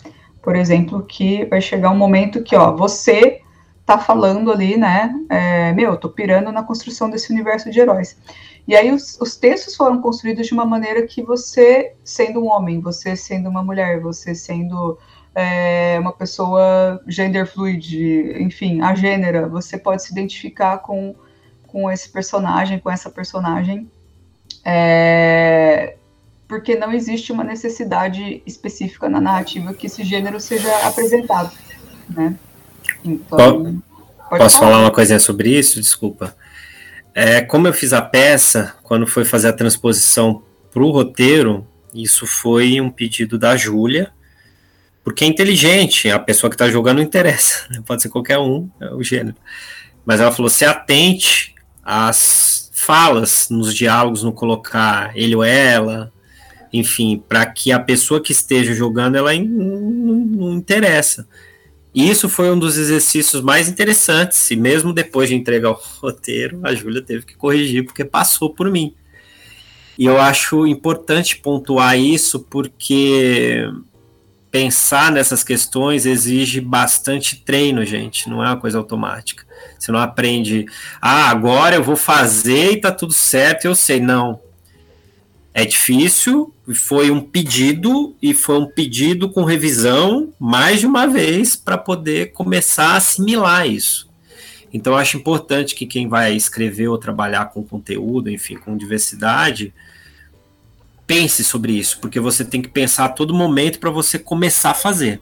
por exemplo, que vai chegar um momento que, ó, você tá falando ali, né? É, meu, eu tô pirando na construção desse universo de heróis. E aí os, os, textos foram construídos de uma maneira que você, sendo um homem, você sendo uma mulher, você sendo é, uma pessoa gender fluid, enfim, a gênera, você pode se identificar com, com esse personagem, com essa personagem, é, porque não existe uma necessidade específica na narrativa que esse gênero seja apresentado, né? Então, Posso falar uma coisinha sobre isso? Desculpa. É, como eu fiz a peça, quando foi fazer a transposição para o roteiro, isso foi um pedido da Júlia, porque é inteligente, a pessoa que está jogando não interessa, pode ser qualquer um, é o gênero. Mas ela falou: se atente às falas, nos diálogos, no colocar ele ou ela, enfim, para que a pessoa que esteja jogando ela não, não interessa. E isso foi um dos exercícios mais interessantes, e mesmo depois de entregar o roteiro, a Júlia teve que corrigir, porque passou por mim. E eu acho importante pontuar isso, porque pensar nessas questões exige bastante treino, gente, não é uma coisa automática. Você não aprende, ah, agora eu vou fazer e tá tudo certo, eu sei. Não. É difícil, foi um pedido e foi um pedido com revisão mais de uma vez para poder começar a assimilar isso. Então acho importante que quem vai escrever ou trabalhar com conteúdo, enfim, com diversidade, pense sobre isso, porque você tem que pensar a todo momento para você começar a fazer.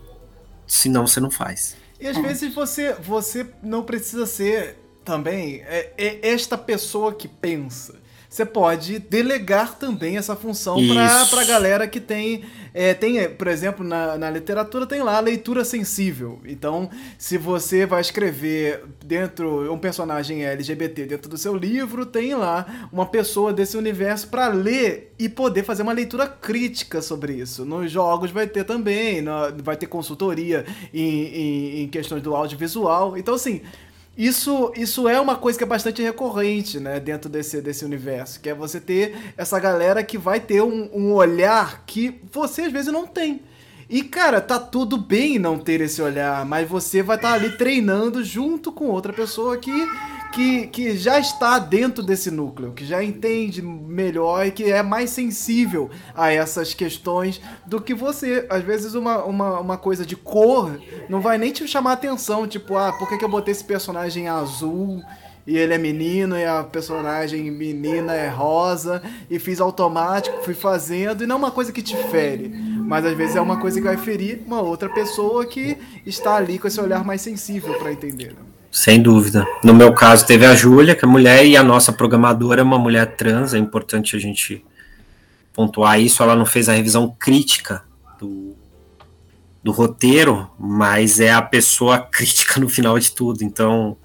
Senão você não faz. E às vezes você, você não precisa ser também é, é esta pessoa que pensa você pode delegar também essa função para a galera que tem, é, tem, por exemplo, na, na literatura tem lá a leitura sensível. Então, se você vai escrever dentro um personagem LGBT dentro do seu livro, tem lá uma pessoa desse universo para ler e poder fazer uma leitura crítica sobre isso. Nos jogos vai ter também, vai ter consultoria em, em, em questões do audiovisual. Então, assim, isso, isso é uma coisa que é bastante recorrente, né, dentro desse, desse universo, que é você ter essa galera que vai ter um, um olhar que você às vezes não tem. E, cara, tá tudo bem não ter esse olhar, mas você vai estar tá ali treinando junto com outra pessoa que que, que já está dentro desse núcleo, que já entende melhor e que é mais sensível a essas questões do que você. Às vezes, uma, uma, uma coisa de cor não vai nem te chamar atenção, tipo, ah, por que, que eu botei esse personagem azul? e ele é menino e a personagem menina é rosa e fiz automático, fui fazendo e não é uma coisa que te fere, mas às vezes é uma coisa que vai ferir uma outra pessoa que está ali com esse olhar mais sensível para entender. Né? Sem dúvida. No meu caso, teve a Júlia, que é mulher, e a nossa programadora é uma mulher trans. É importante a gente pontuar isso. Ela não fez a revisão crítica do, do roteiro, mas é a pessoa crítica no final de tudo. Então,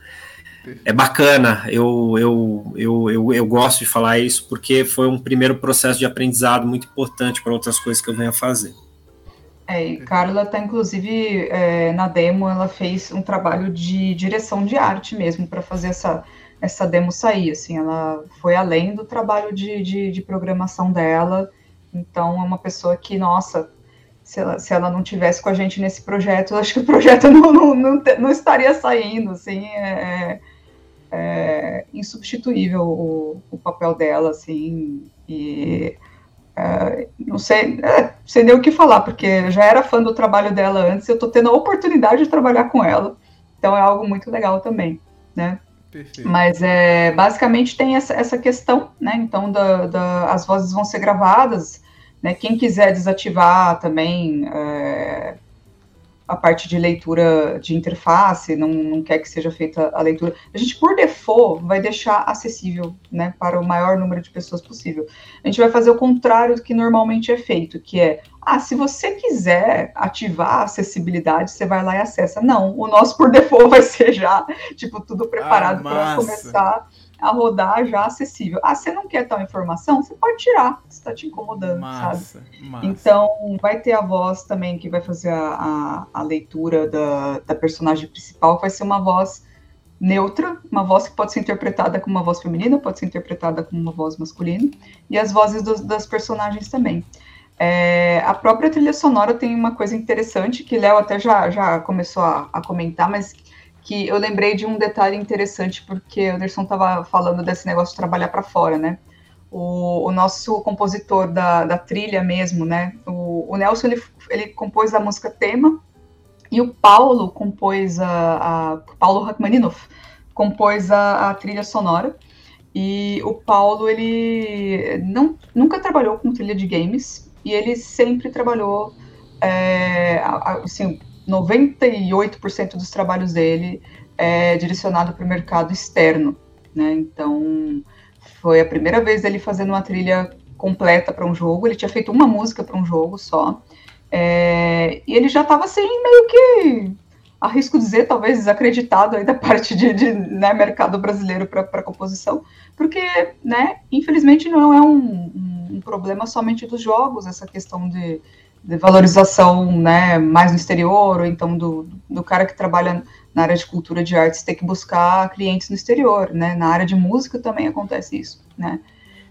é bacana. Eu, eu, eu, eu, eu gosto de falar isso porque foi um primeiro processo de aprendizado muito importante para outras coisas que eu venho a fazer. É, e Carla está, inclusive, é, na demo, ela fez um trabalho de direção de arte mesmo para fazer essa, essa demo sair, assim, ela foi além do trabalho de, de, de, programação dela, então é uma pessoa que, nossa, se ela, se ela não tivesse com a gente nesse projeto, acho que o projeto não, não, não, não estaria saindo, assim, é, é, é insubstituível o, o papel dela, assim, e Uh, não sei, é, sei nem o que falar, porque já era fã do trabalho dela antes, eu estou tendo a oportunidade de trabalhar com ela, então é algo muito legal também, né? Perfeito. Mas é, basicamente tem essa, essa questão, né? Então da, da, as vozes vão ser gravadas, né? Quem quiser desativar também é, a parte de leitura de interface, não, não quer que seja feita a leitura. A gente, por default, vai deixar acessível né, para o maior número de pessoas possível. A gente vai fazer o contrário do que normalmente é feito, que é, ah, se você quiser ativar a acessibilidade, você vai lá e acessa. Não, o nosso por default vai ser já, tipo, tudo preparado ah, para começar a rodar já acessível. Ah, você não quer tal informação? Você pode tirar, se está te incomodando, massa, sabe? Massa. Então, vai ter a voz também que vai fazer a, a, a leitura da, da personagem principal, vai ser uma voz neutra, uma voz que pode ser interpretada como uma voz feminina, pode ser interpretada como uma voz masculina, e as vozes dos, das personagens também. É, a própria trilha sonora tem uma coisa interessante que Léo até já, já começou a, a comentar, mas que eu lembrei de um detalhe interessante, porque o Anderson estava falando desse negócio de trabalhar para fora, né? O, o, nosso compositor da, da trilha mesmo, né? O, o, Nelson, ele, ele compôs a música tema, e o Paulo compôs a... a Paulo Rachmaninoff compôs a, a trilha sonora, e o Paulo, ele não, nunca trabalhou com trilha de games, e ele sempre trabalhou, é, assim, 98% dos trabalhos dele é direcionado para o mercado externo, né? Então, foi a primeira vez dele fazendo uma trilha completa para um jogo. Ele tinha feito uma música para um jogo só. É, e ele já estava assim, meio que, arrisco dizer, talvez desacreditado aí da parte de, de né, mercado brasileiro para composição, porque, né, infelizmente não é um, um, problema somente dos jogos, essa questão de, de valorização né, mais no exterior, ou então do, do cara que trabalha na área de cultura de artes ter que buscar clientes no exterior, né? Na área de música também acontece isso, né?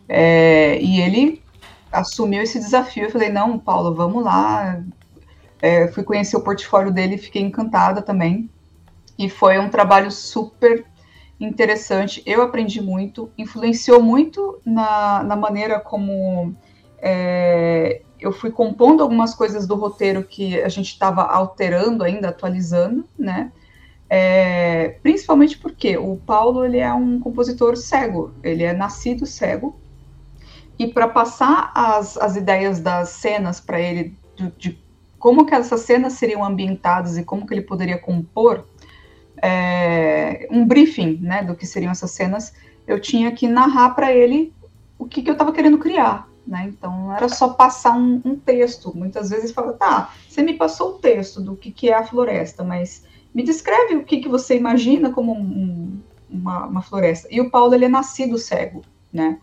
É, e ele assumiu esse desafio. Eu falei, não, Paulo, vamos lá. É, fui conhecer o portfólio dele, fiquei encantada também. E foi um trabalho super interessante. Eu aprendi muito, influenciou muito na, na maneira como é, eu fui compondo algumas coisas do roteiro que a gente estava alterando ainda, atualizando, né? É, principalmente porque o Paulo ele é um compositor cego, ele é nascido cego, e para passar as, as ideias das cenas para ele, de, de, como que essas cenas seriam ambientadas e como que ele poderia compor é, um briefing né, do que seriam essas cenas, eu tinha que narrar para ele que, que eu estava querendo criar. Né? Então, não era só passar um, um texto. Muitas vezes fala, tá, você me passou o texto do que, que é a floresta, mas me descreve o que, que você imagina como um, uma, uma, floresta. E o Paulo, ele é nascido cego, né?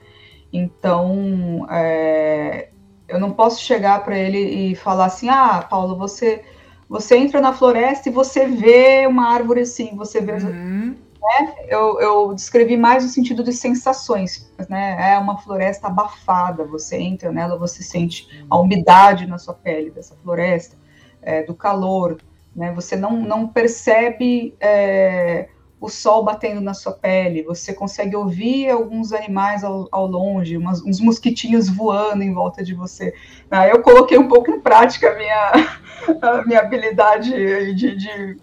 Então, é, eu não posso chegar para ele e falar assim, ah, Paulo, você você entra na floresta e você vê uma árvore assim, você vê uhum né, eu, eu, descrevi mais no sentido de sensações, né? É uma floresta abafada, você entra nela, você sente a umidade na sua pele dessa floresta, é, do calor, né? Você não, não percebe é, o sol batendo na sua pele, você consegue ouvir alguns animais ao, ao longe, umas, uns mosquitinhos voando em volta de você. Ah, eu coloquei um pouco em prática a minha, a minha habilidade de, de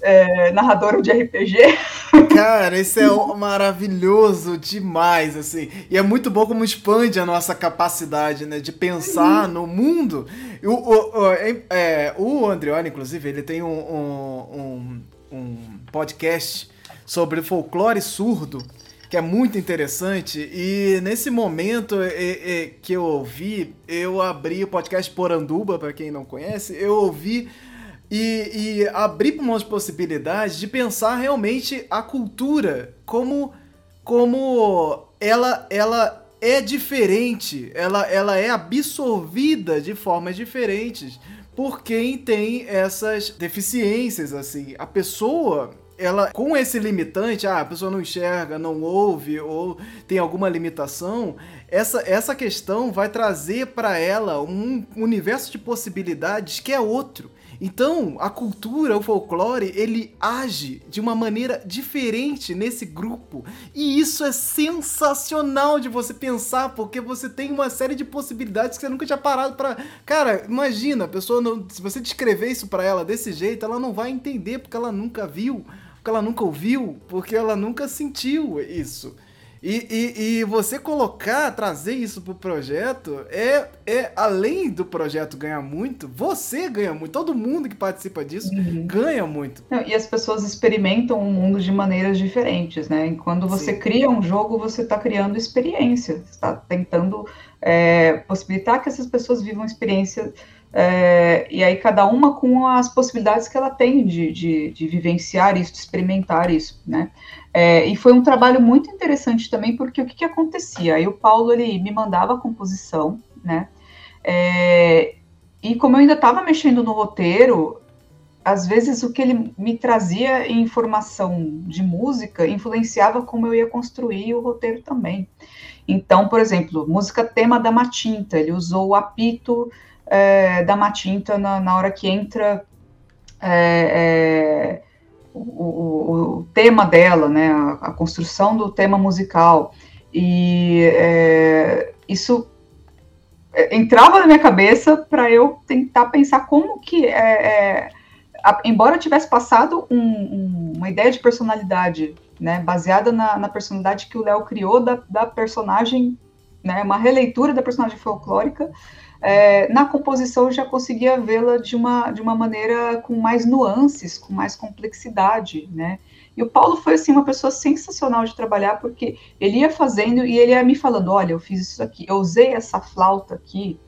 é, narrador de RPG. Cara, isso é maravilhoso demais, assim. E é muito bom como expande a nossa capacidade, né, de pensar uhum. no mundo. O, o, o, é, o Andreoni, inclusive, ele tem um, um, um, um podcast sobre folclore surdo, que é muito interessante. E nesse momento é, é, que eu ouvi, eu abri o podcast Poranduba, para quem não conhece, eu ouvi e, e abrir para umas possibilidades de pensar realmente a cultura como como ela ela é diferente, ela, ela é absorvida de formas diferentes por quem tem essas deficiências assim. A pessoa ela com esse limitante, ah, a pessoa não enxerga, não ouve ou tem alguma limitação, essa, essa questão vai trazer para ela um universo de possibilidades que é outro. Então, a cultura, o folclore, ele age de uma maneira diferente nesse grupo. E isso é sensacional de você pensar, porque você tem uma série de possibilidades que você nunca tinha parado para. Cara, imagina, a pessoa não... se você descrever isso para ela desse jeito, ela não vai entender porque ela nunca viu, porque ela nunca ouviu, porque ela nunca sentiu isso. E, e, e, você colocar, trazer isso pro projeto, é, é além do projeto ganhar muito, você ganha muito. Todo mundo que participa disso uhum. ganha muito. E as pessoas experimentam o mundo de maneiras diferentes, né? E quando você Sim. cria um jogo, você está criando experiência. está tentando é, possibilitar que essas pessoas vivam experiência. É, e aí cada uma com as possibilidades que ela tem de, de, de vivenciar isso, de experimentar isso, né? É, e foi um trabalho muito interessante também, porque o que, que acontecia? Aí o Paulo ele me mandava a composição, né? É, e como eu ainda estava mexendo no roteiro, às vezes o que ele me trazia em informação de música influenciava como eu ia construir o roteiro também. Então, por exemplo, música tema da Matinta, ele usou o apito é, da Matinta na, na hora que entra é, é o, o, tema dela, né, a, a, construção do tema musical. E é, isso é, entrava na minha cabeça para eu tentar pensar como que, é, é, a, embora eu tivesse passado um, um, uma ideia de personalidade, né, baseada na, na personalidade que o Léo criou da, da personagem, né, uma releitura da personagem folclórica, é, na composição eu já conseguia vê-la de uma, de uma maneira com mais nuances, com mais complexidade, né? E o Paulo foi, assim, uma pessoa sensacional de trabalhar, porque ele ia fazendo e ele ia me falando, olha, eu fiz isso aqui, eu usei essa flauta aqui,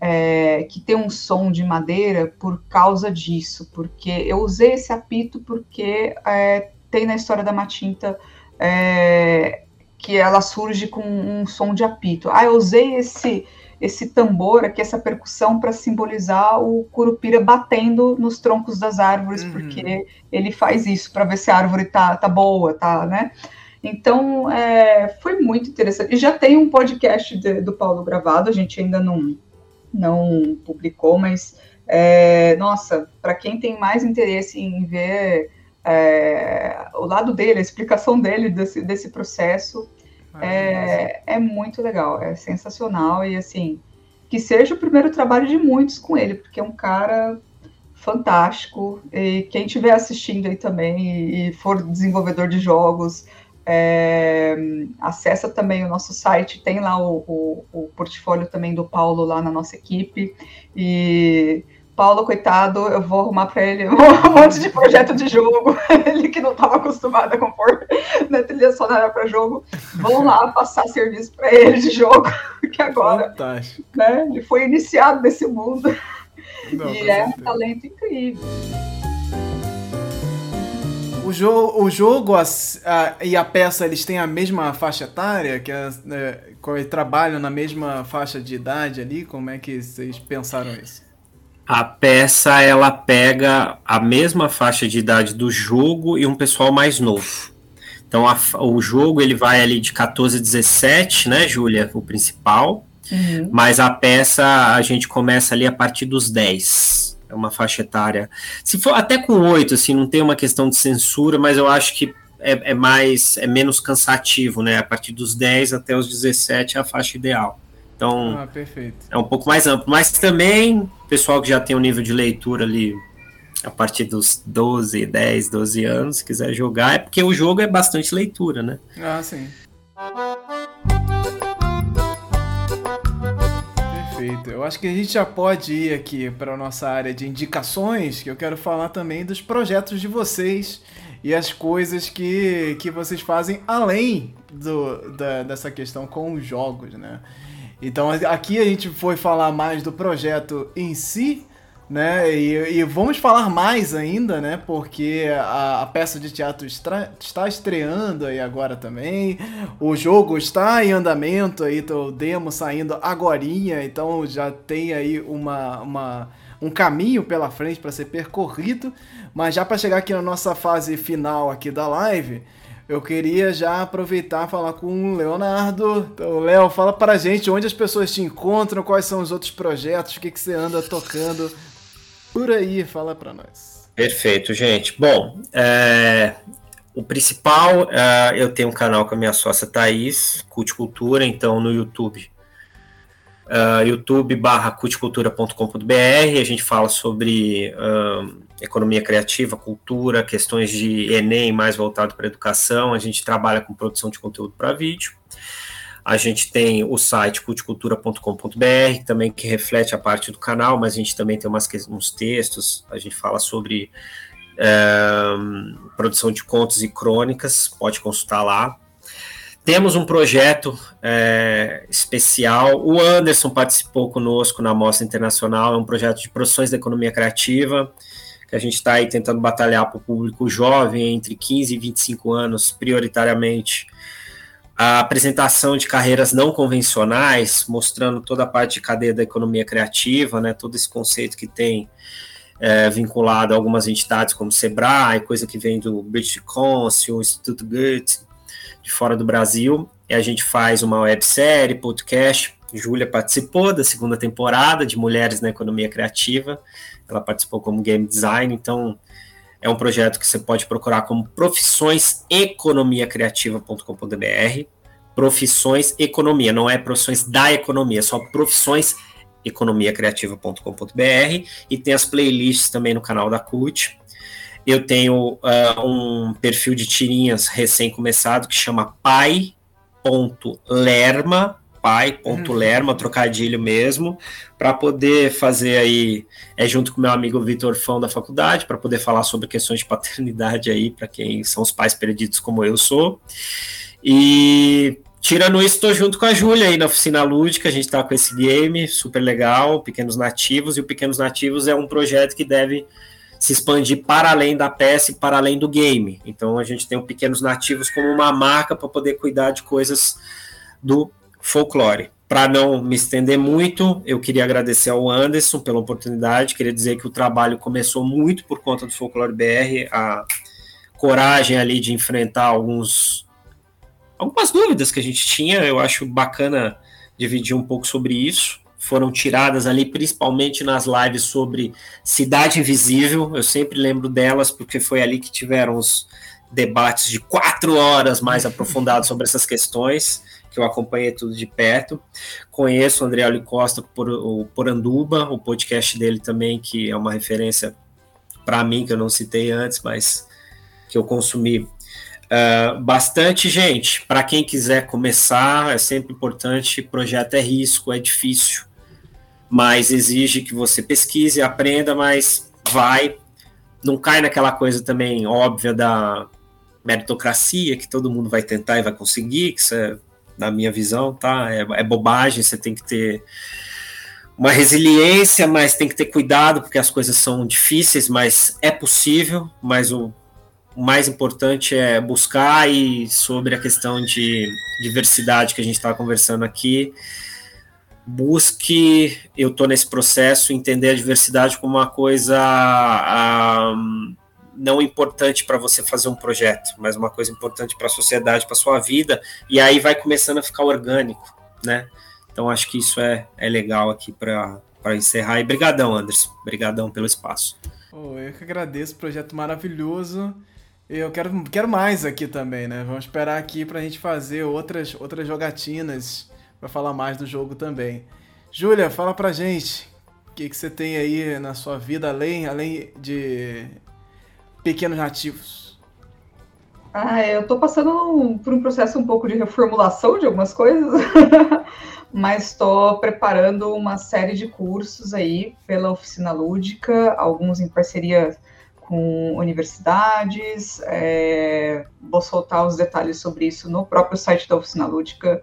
é, que tem um som de madeira por causa disso, porque eu usei esse apito porque é, tem na história da Matinta é, que ela surge com um som de apito. Ah, eu usei esse esse tambor aqui, essa percussão para simbolizar o curupira batendo nos troncos das árvores, uhum. porque ele faz isso para ver se a árvore tá, tá boa, tá, né? Então, é, foi muito interessante. E já tem um podcast de, do Paulo gravado, a gente ainda não, não publicou, mas, é, nossa, para quem tem mais interesse em ver é, o lado dele, a explicação dele desse, desse processo, é, é muito legal, é sensacional e assim, que seja o primeiro trabalho de muitos com ele, porque é um cara fantástico. E quem estiver assistindo aí também e, for desenvolvedor de jogos, é, acessa também o nosso site, tem lá o, o, o, portfólio também do Paulo lá na nossa equipe. E Paulo, coitado, eu vou arrumar para ele um monte de projeto de jogo. Ele que não estava acostumado a compor na trilha sonora para jogo. Vão lá passar serviço para ele de jogo, que agora Fantástico. né, ele foi iniciado nesse mundo. Não, e é um talento incrível. O, jo o jogo a, a, e a peça eles têm a mesma faixa etária, que é, é, trabalham na mesma faixa de idade ali. Como é que vocês pensaram isso? A peça ela pega a mesma faixa de idade do jogo e um pessoal mais novo. Então a, o jogo ele vai ali de 14 a 17, né, Júlia, o principal. Uhum. Mas a peça a gente começa ali a partir dos 10. É uma faixa etária. Se for até com 8, assim, não tem uma questão de censura, mas eu acho que é, é mais é menos cansativo, né? A partir dos 10 até os 17 é a faixa ideal. Então, ah, é um pouco mais amplo. Mas também, pessoal que já tem um nível de leitura ali a partir dos 12, 10, 12 anos, se quiser jogar, é porque o jogo é bastante leitura, né? Ah, sim. Perfeito. Eu acho que a gente já pode ir aqui para a nossa área de indicações, que eu quero falar também dos projetos de vocês e as coisas que, que vocês fazem além do, da, dessa questão com os jogos, né? Então aqui a gente foi falar mais do projeto em si, né? E, e vamos falar mais ainda, né? Porque a, a peça de teatro estra, está estreando aí agora também. O jogo está em andamento aí, o demo saindo agorinha, então já tem aí uma, uma um caminho pela frente para ser percorrido. Mas já para chegar aqui na nossa fase final aqui da live, eu queria já aproveitar e falar com o Leonardo. Então, Léo, fala para a gente onde as pessoas te encontram, quais são os outros projetos, o que, que você anda tocando por aí, fala para nós. Perfeito, gente. Bom, é, o principal, é, eu tenho um canal com a minha sócia Thaís, Culticultura, então no YouTube, uh, youtube barra a gente fala sobre economia criativa, cultura, questões de Enem mais voltado para educação, a gente trabalha com produção de conteúdo para vídeo. A gente tem o site culticultura.com.br, também que reflete a parte do canal, mas a gente também tem umas, uns textos, a gente fala sobre é, produção de contos e crônicas, pode consultar lá. Temos um projeto é, especial, o Anderson participou conosco na Mostra Internacional, é um projeto de produções da economia criativa, que a gente está aí tentando batalhar para o público jovem, entre 15 e 25 anos, prioritariamente. A apresentação de carreiras não convencionais, mostrando toda a parte de cadeia da economia criativa, né, todo esse conceito que tem é, vinculado a algumas entidades como Sebrae, coisa que vem do British Council, o Instituto Goethe, de fora do Brasil. E a gente faz uma websérie, podcast. Júlia participou da segunda temporada de Mulheres na Economia Criativa ela participou como game design, então é um projeto que você pode procurar como profissõeseconomiacriativa.com.br. Profissões Economia, não é profissões da economia, é só profissões economiacriativa.com.br e tem as playlists também no canal da CUT. Eu tenho uh, um perfil de tirinhas recém-começado que chama pai.lerma, pai.lerma, uhum. trocadilho mesmo, para poder fazer aí, é junto com meu amigo Vitor Fão da faculdade, para poder falar sobre questões de paternidade aí, para quem são os pais perdidos como eu sou. E tirando isso, estou junto com a Júlia aí na oficina lúdica, a gente está com esse game super legal, Pequenos Nativos, e o Pequenos Nativos é um projeto que deve se expandir para além da peça e para além do game. Então a gente tem o Pequenos Nativos como uma marca para poder cuidar de coisas do folclore. Para não me estender muito, eu queria agradecer ao Anderson pela oportunidade, queria dizer que o trabalho começou muito por conta do Folclore BR, a coragem ali de enfrentar alguns algumas dúvidas que a gente tinha, eu acho bacana dividir um pouco sobre isso. Foram tiradas ali, principalmente nas lives sobre Cidade Invisível. Eu sempre lembro delas, porque foi ali que tiveram os debates de quatro horas mais aprofundados sobre essas questões que eu acompanhei tudo de perto. Conheço o André Ali Costa por o Poranduba, o podcast dele também, que é uma referência para mim, que eu não citei antes, mas que eu consumi uh, bastante. Gente, para quem quiser começar, é sempre importante, projeto é risco, é difícil. Mas exige que você pesquise, aprenda, mas vai. Não cai naquela coisa também óbvia da meritocracia, que todo mundo vai tentar e vai conseguir, que isso é, na minha visão, tá? É, é bobagem, você tem que ter uma resiliência, mas tem que ter cuidado, porque as coisas são difíceis, mas é possível, mas o o mais importante é buscar e sobre a questão de diversidade que a gente estava conversando aqui, busque, eu estou nesse processo, entender a diversidade como uma coisa um, não importante para você fazer um projeto, mas uma coisa importante para a sociedade, para sua vida, e aí vai começando a ficar orgânico, né? Então acho que isso é, é legal aqui para encerrar. E brigadão, Anderson. Brigadão pelo espaço. Oh, eu que agradeço, projeto maravilhoso. Eu quero, quero mais aqui também, né? Vamos esperar aqui pra gente fazer outras, outras jogatinas para falar mais do jogo também. Júlia, fala pra gente o que, que você tem aí na sua vida além, além de pequenos nativos. Ah, eu tô passando por um processo um pouco de reformulação de algumas coisas, mas estou preparando uma série de cursos aí pela oficina lúdica, alguns em parceria com universidades. É, vou soltar os detalhes sobre isso no próprio site da Oficina Lúdica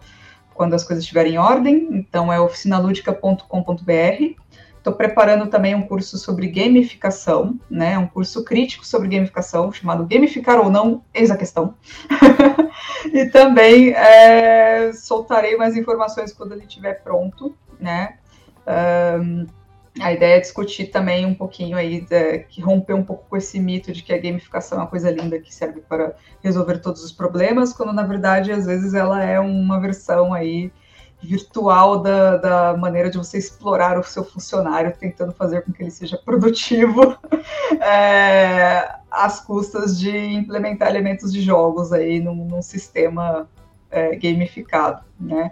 quando as coisas estiverem em ordem. Então é oficinaludica.com.br. Estou preparando também um curso sobre gamificação, né? Um curso crítico sobre gamificação, chamado Gamificar ou Não, eis a questão. e também é, soltarei mais informações quando ele estiver pronto, né? Um, a ideia é discutir também um pouquinho aí, de, que romper um pouco com esse mito de que a gamificação é uma coisa linda que serve para resolver todos os problemas, quando na verdade às vezes ela é uma versão aí virtual da, da maneira de você explorar o seu funcionário, tentando fazer com que ele seja produtivo é, às custas de implementar elementos de jogos aí num, num sistema é, gamificado, né?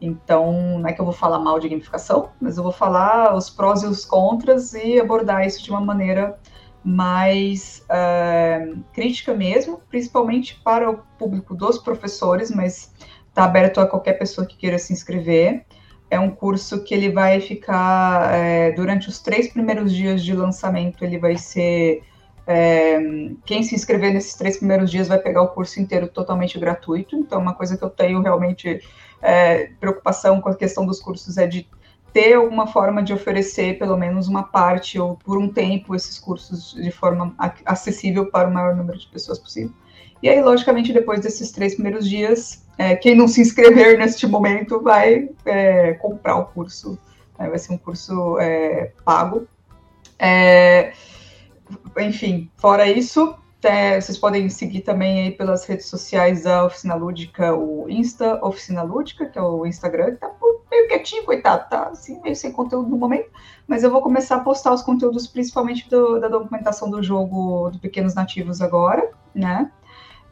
Então, não é que eu vou falar mal de gamificação, mas eu vou falar os prós e os contras e abordar isso de uma maneira mais uh, crítica mesmo, principalmente para o público dos professores, mas está aberto a qualquer pessoa que queira se inscrever. É um curso que ele vai ficar é, durante os três primeiros dias de lançamento, ele vai ser é, quem se inscrever nesses três primeiros dias vai pegar o curso inteiro totalmente gratuito. Então, uma coisa que eu tenho realmente é, preocupação com a questão dos cursos é de ter alguma forma de oferecer pelo menos uma parte ou por um tempo esses cursos de forma acessível para o maior número de pessoas possível. E aí, logicamente, depois desses três primeiros dias, é, quem não se inscrever neste momento vai é, comprar o curso. Né? Vai ser um curso é, pago. É, enfim, fora isso, vocês podem seguir também aí pelas redes sociais da Oficina Lúdica, o Insta Oficina Lúdica, que é o Instagram, que tá meio quietinho, coitado, tá assim, meio sem conteúdo no momento, mas eu vou começar a postar os conteúdos, principalmente do, da documentação do jogo do Pequenos Nativos agora, né?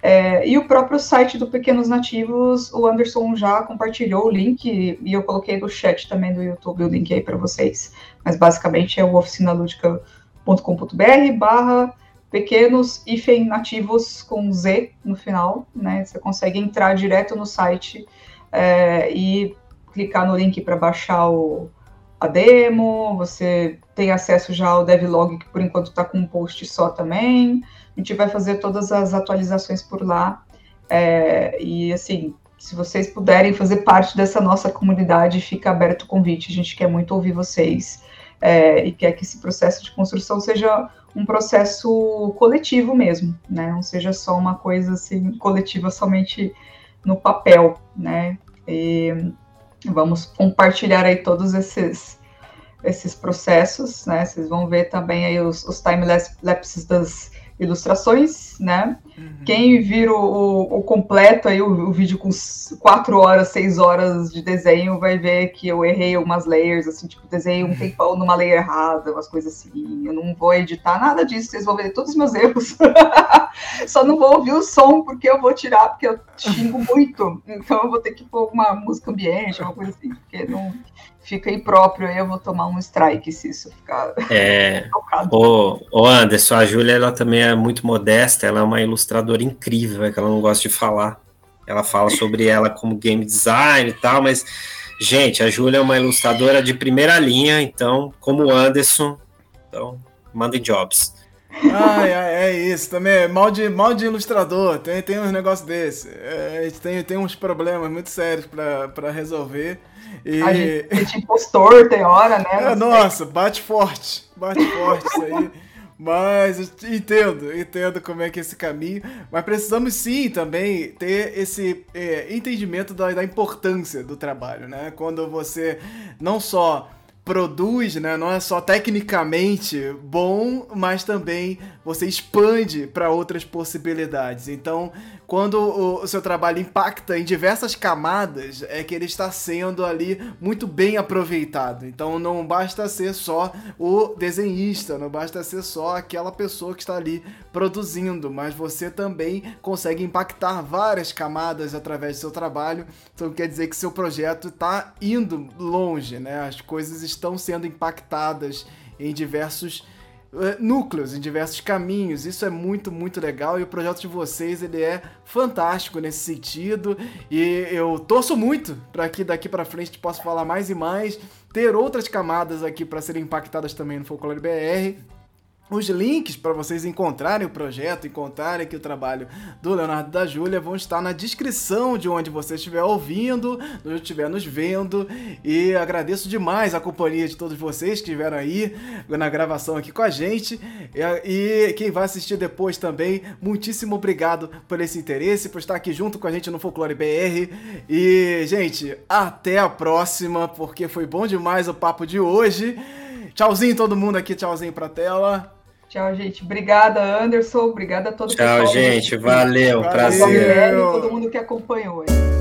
É, e o próprio site do Pequenos Nativos, o Anderson já compartilhou o link, e eu coloquei no chat também do YouTube o link aí para vocês, mas basicamente é o oficinaludica.com.br barra pequenos hífen nativos com Z no final, né? Você consegue entrar direto no site é, e clicar no link para baixar o, a demo, você tem acesso já ao devlog, que por enquanto está com um post só também. A gente vai fazer todas as atualizações por lá. É, e assim, se vocês puderem fazer parte dessa nossa comunidade, fica aberto o convite. A gente quer muito ouvir vocês é, e quer que esse processo de construção seja um processo coletivo mesmo, né? Não seja só uma coisa assim coletiva somente no papel, né? E vamos compartilhar aí todos esses esses processos, né? Vocês vão ver também aí os, os time lapses das ilustrações, né? Uhum. Quem vira o, o, completo aí, o, o, vídeo com quatro horas, seis horas de desenho, vai ver que eu errei algumas layers, assim, tipo, desenhei um uhum. tempão numa layer errada, umas coisas assim. Eu não vou editar nada disso, vocês vão ver todos os meus erros. Só não vou ouvir o som, porque eu vou tirar, porque eu xingo muito. Então eu vou ter que pôr uma música ambiente, uma coisa assim, porque não fica impróprio, aí eu vou tomar um strike se isso ficar é, o, o Anderson, a Júlia ela também é muito modesta, ela é uma ilustradora incrível, é que ela não gosta de falar. Ela fala sobre ela como game design e tal, mas Gente, a Júlia é uma ilustradora de primeira linha, então, como o Anderson, então, mandem jobs. Ah, é, é, isso, também é mal de, mal de ilustrador, tem, tem uns negócios desses. É, tem, tem uns problemas muito sérios para resolver. E... A gente, impostor, tem hora, né? É, nossa, bate forte, bate forte isso aí. Mas entendo, entendo como é que é esse caminho. Mas precisamos sim também ter esse é, entendimento da, da importância do trabalho, né? Quando você não só produz, né, não é só tecnicamente bom, mas também você expande para outras possibilidades. Então, quando o, o, seu trabalho impacta em diversas camadas, é que ele está sendo ali muito bem aproveitado. Então, não basta ser só o desenhista, não basta ser só aquela pessoa que está ali produzindo, mas você também consegue impactar várias camadas através do seu trabalho. Então, quer dizer que seu projeto está indo longe, né? As coisas estão sendo impactadas em diversos núcleos, em diversos caminhos. Isso é muito, muito legal. E o projeto de vocês ele é fantástico nesse sentido. E eu torço muito para que daqui para frente possa falar mais e mais, ter outras camadas aqui para serem impactadas também no Folclore BR os links para vocês encontrarem o projeto, encontrarem aqui o trabalho do Leonardo da Júlia vão estar na descrição de onde você estiver ouvindo, onde estiver nos vendo. E agradeço demais a companhia de todos vocês que estiveram aí na gravação aqui com a gente. E, quem vai assistir depois também, muitíssimo obrigado por esse interesse, por estar aqui junto com a gente no Folclore BR. E, gente, até a próxima, porque foi bom demais o papo de hoje. Tchauzinho todo mundo aqui, tchauzinho pra tela. Tchau, gente. Obrigada, Anderson. Obrigada a todo Tchau, pessoal. Tchau, gente. Valeu. Valeu. Prazer. Todo mundo que acompanhou. Hein?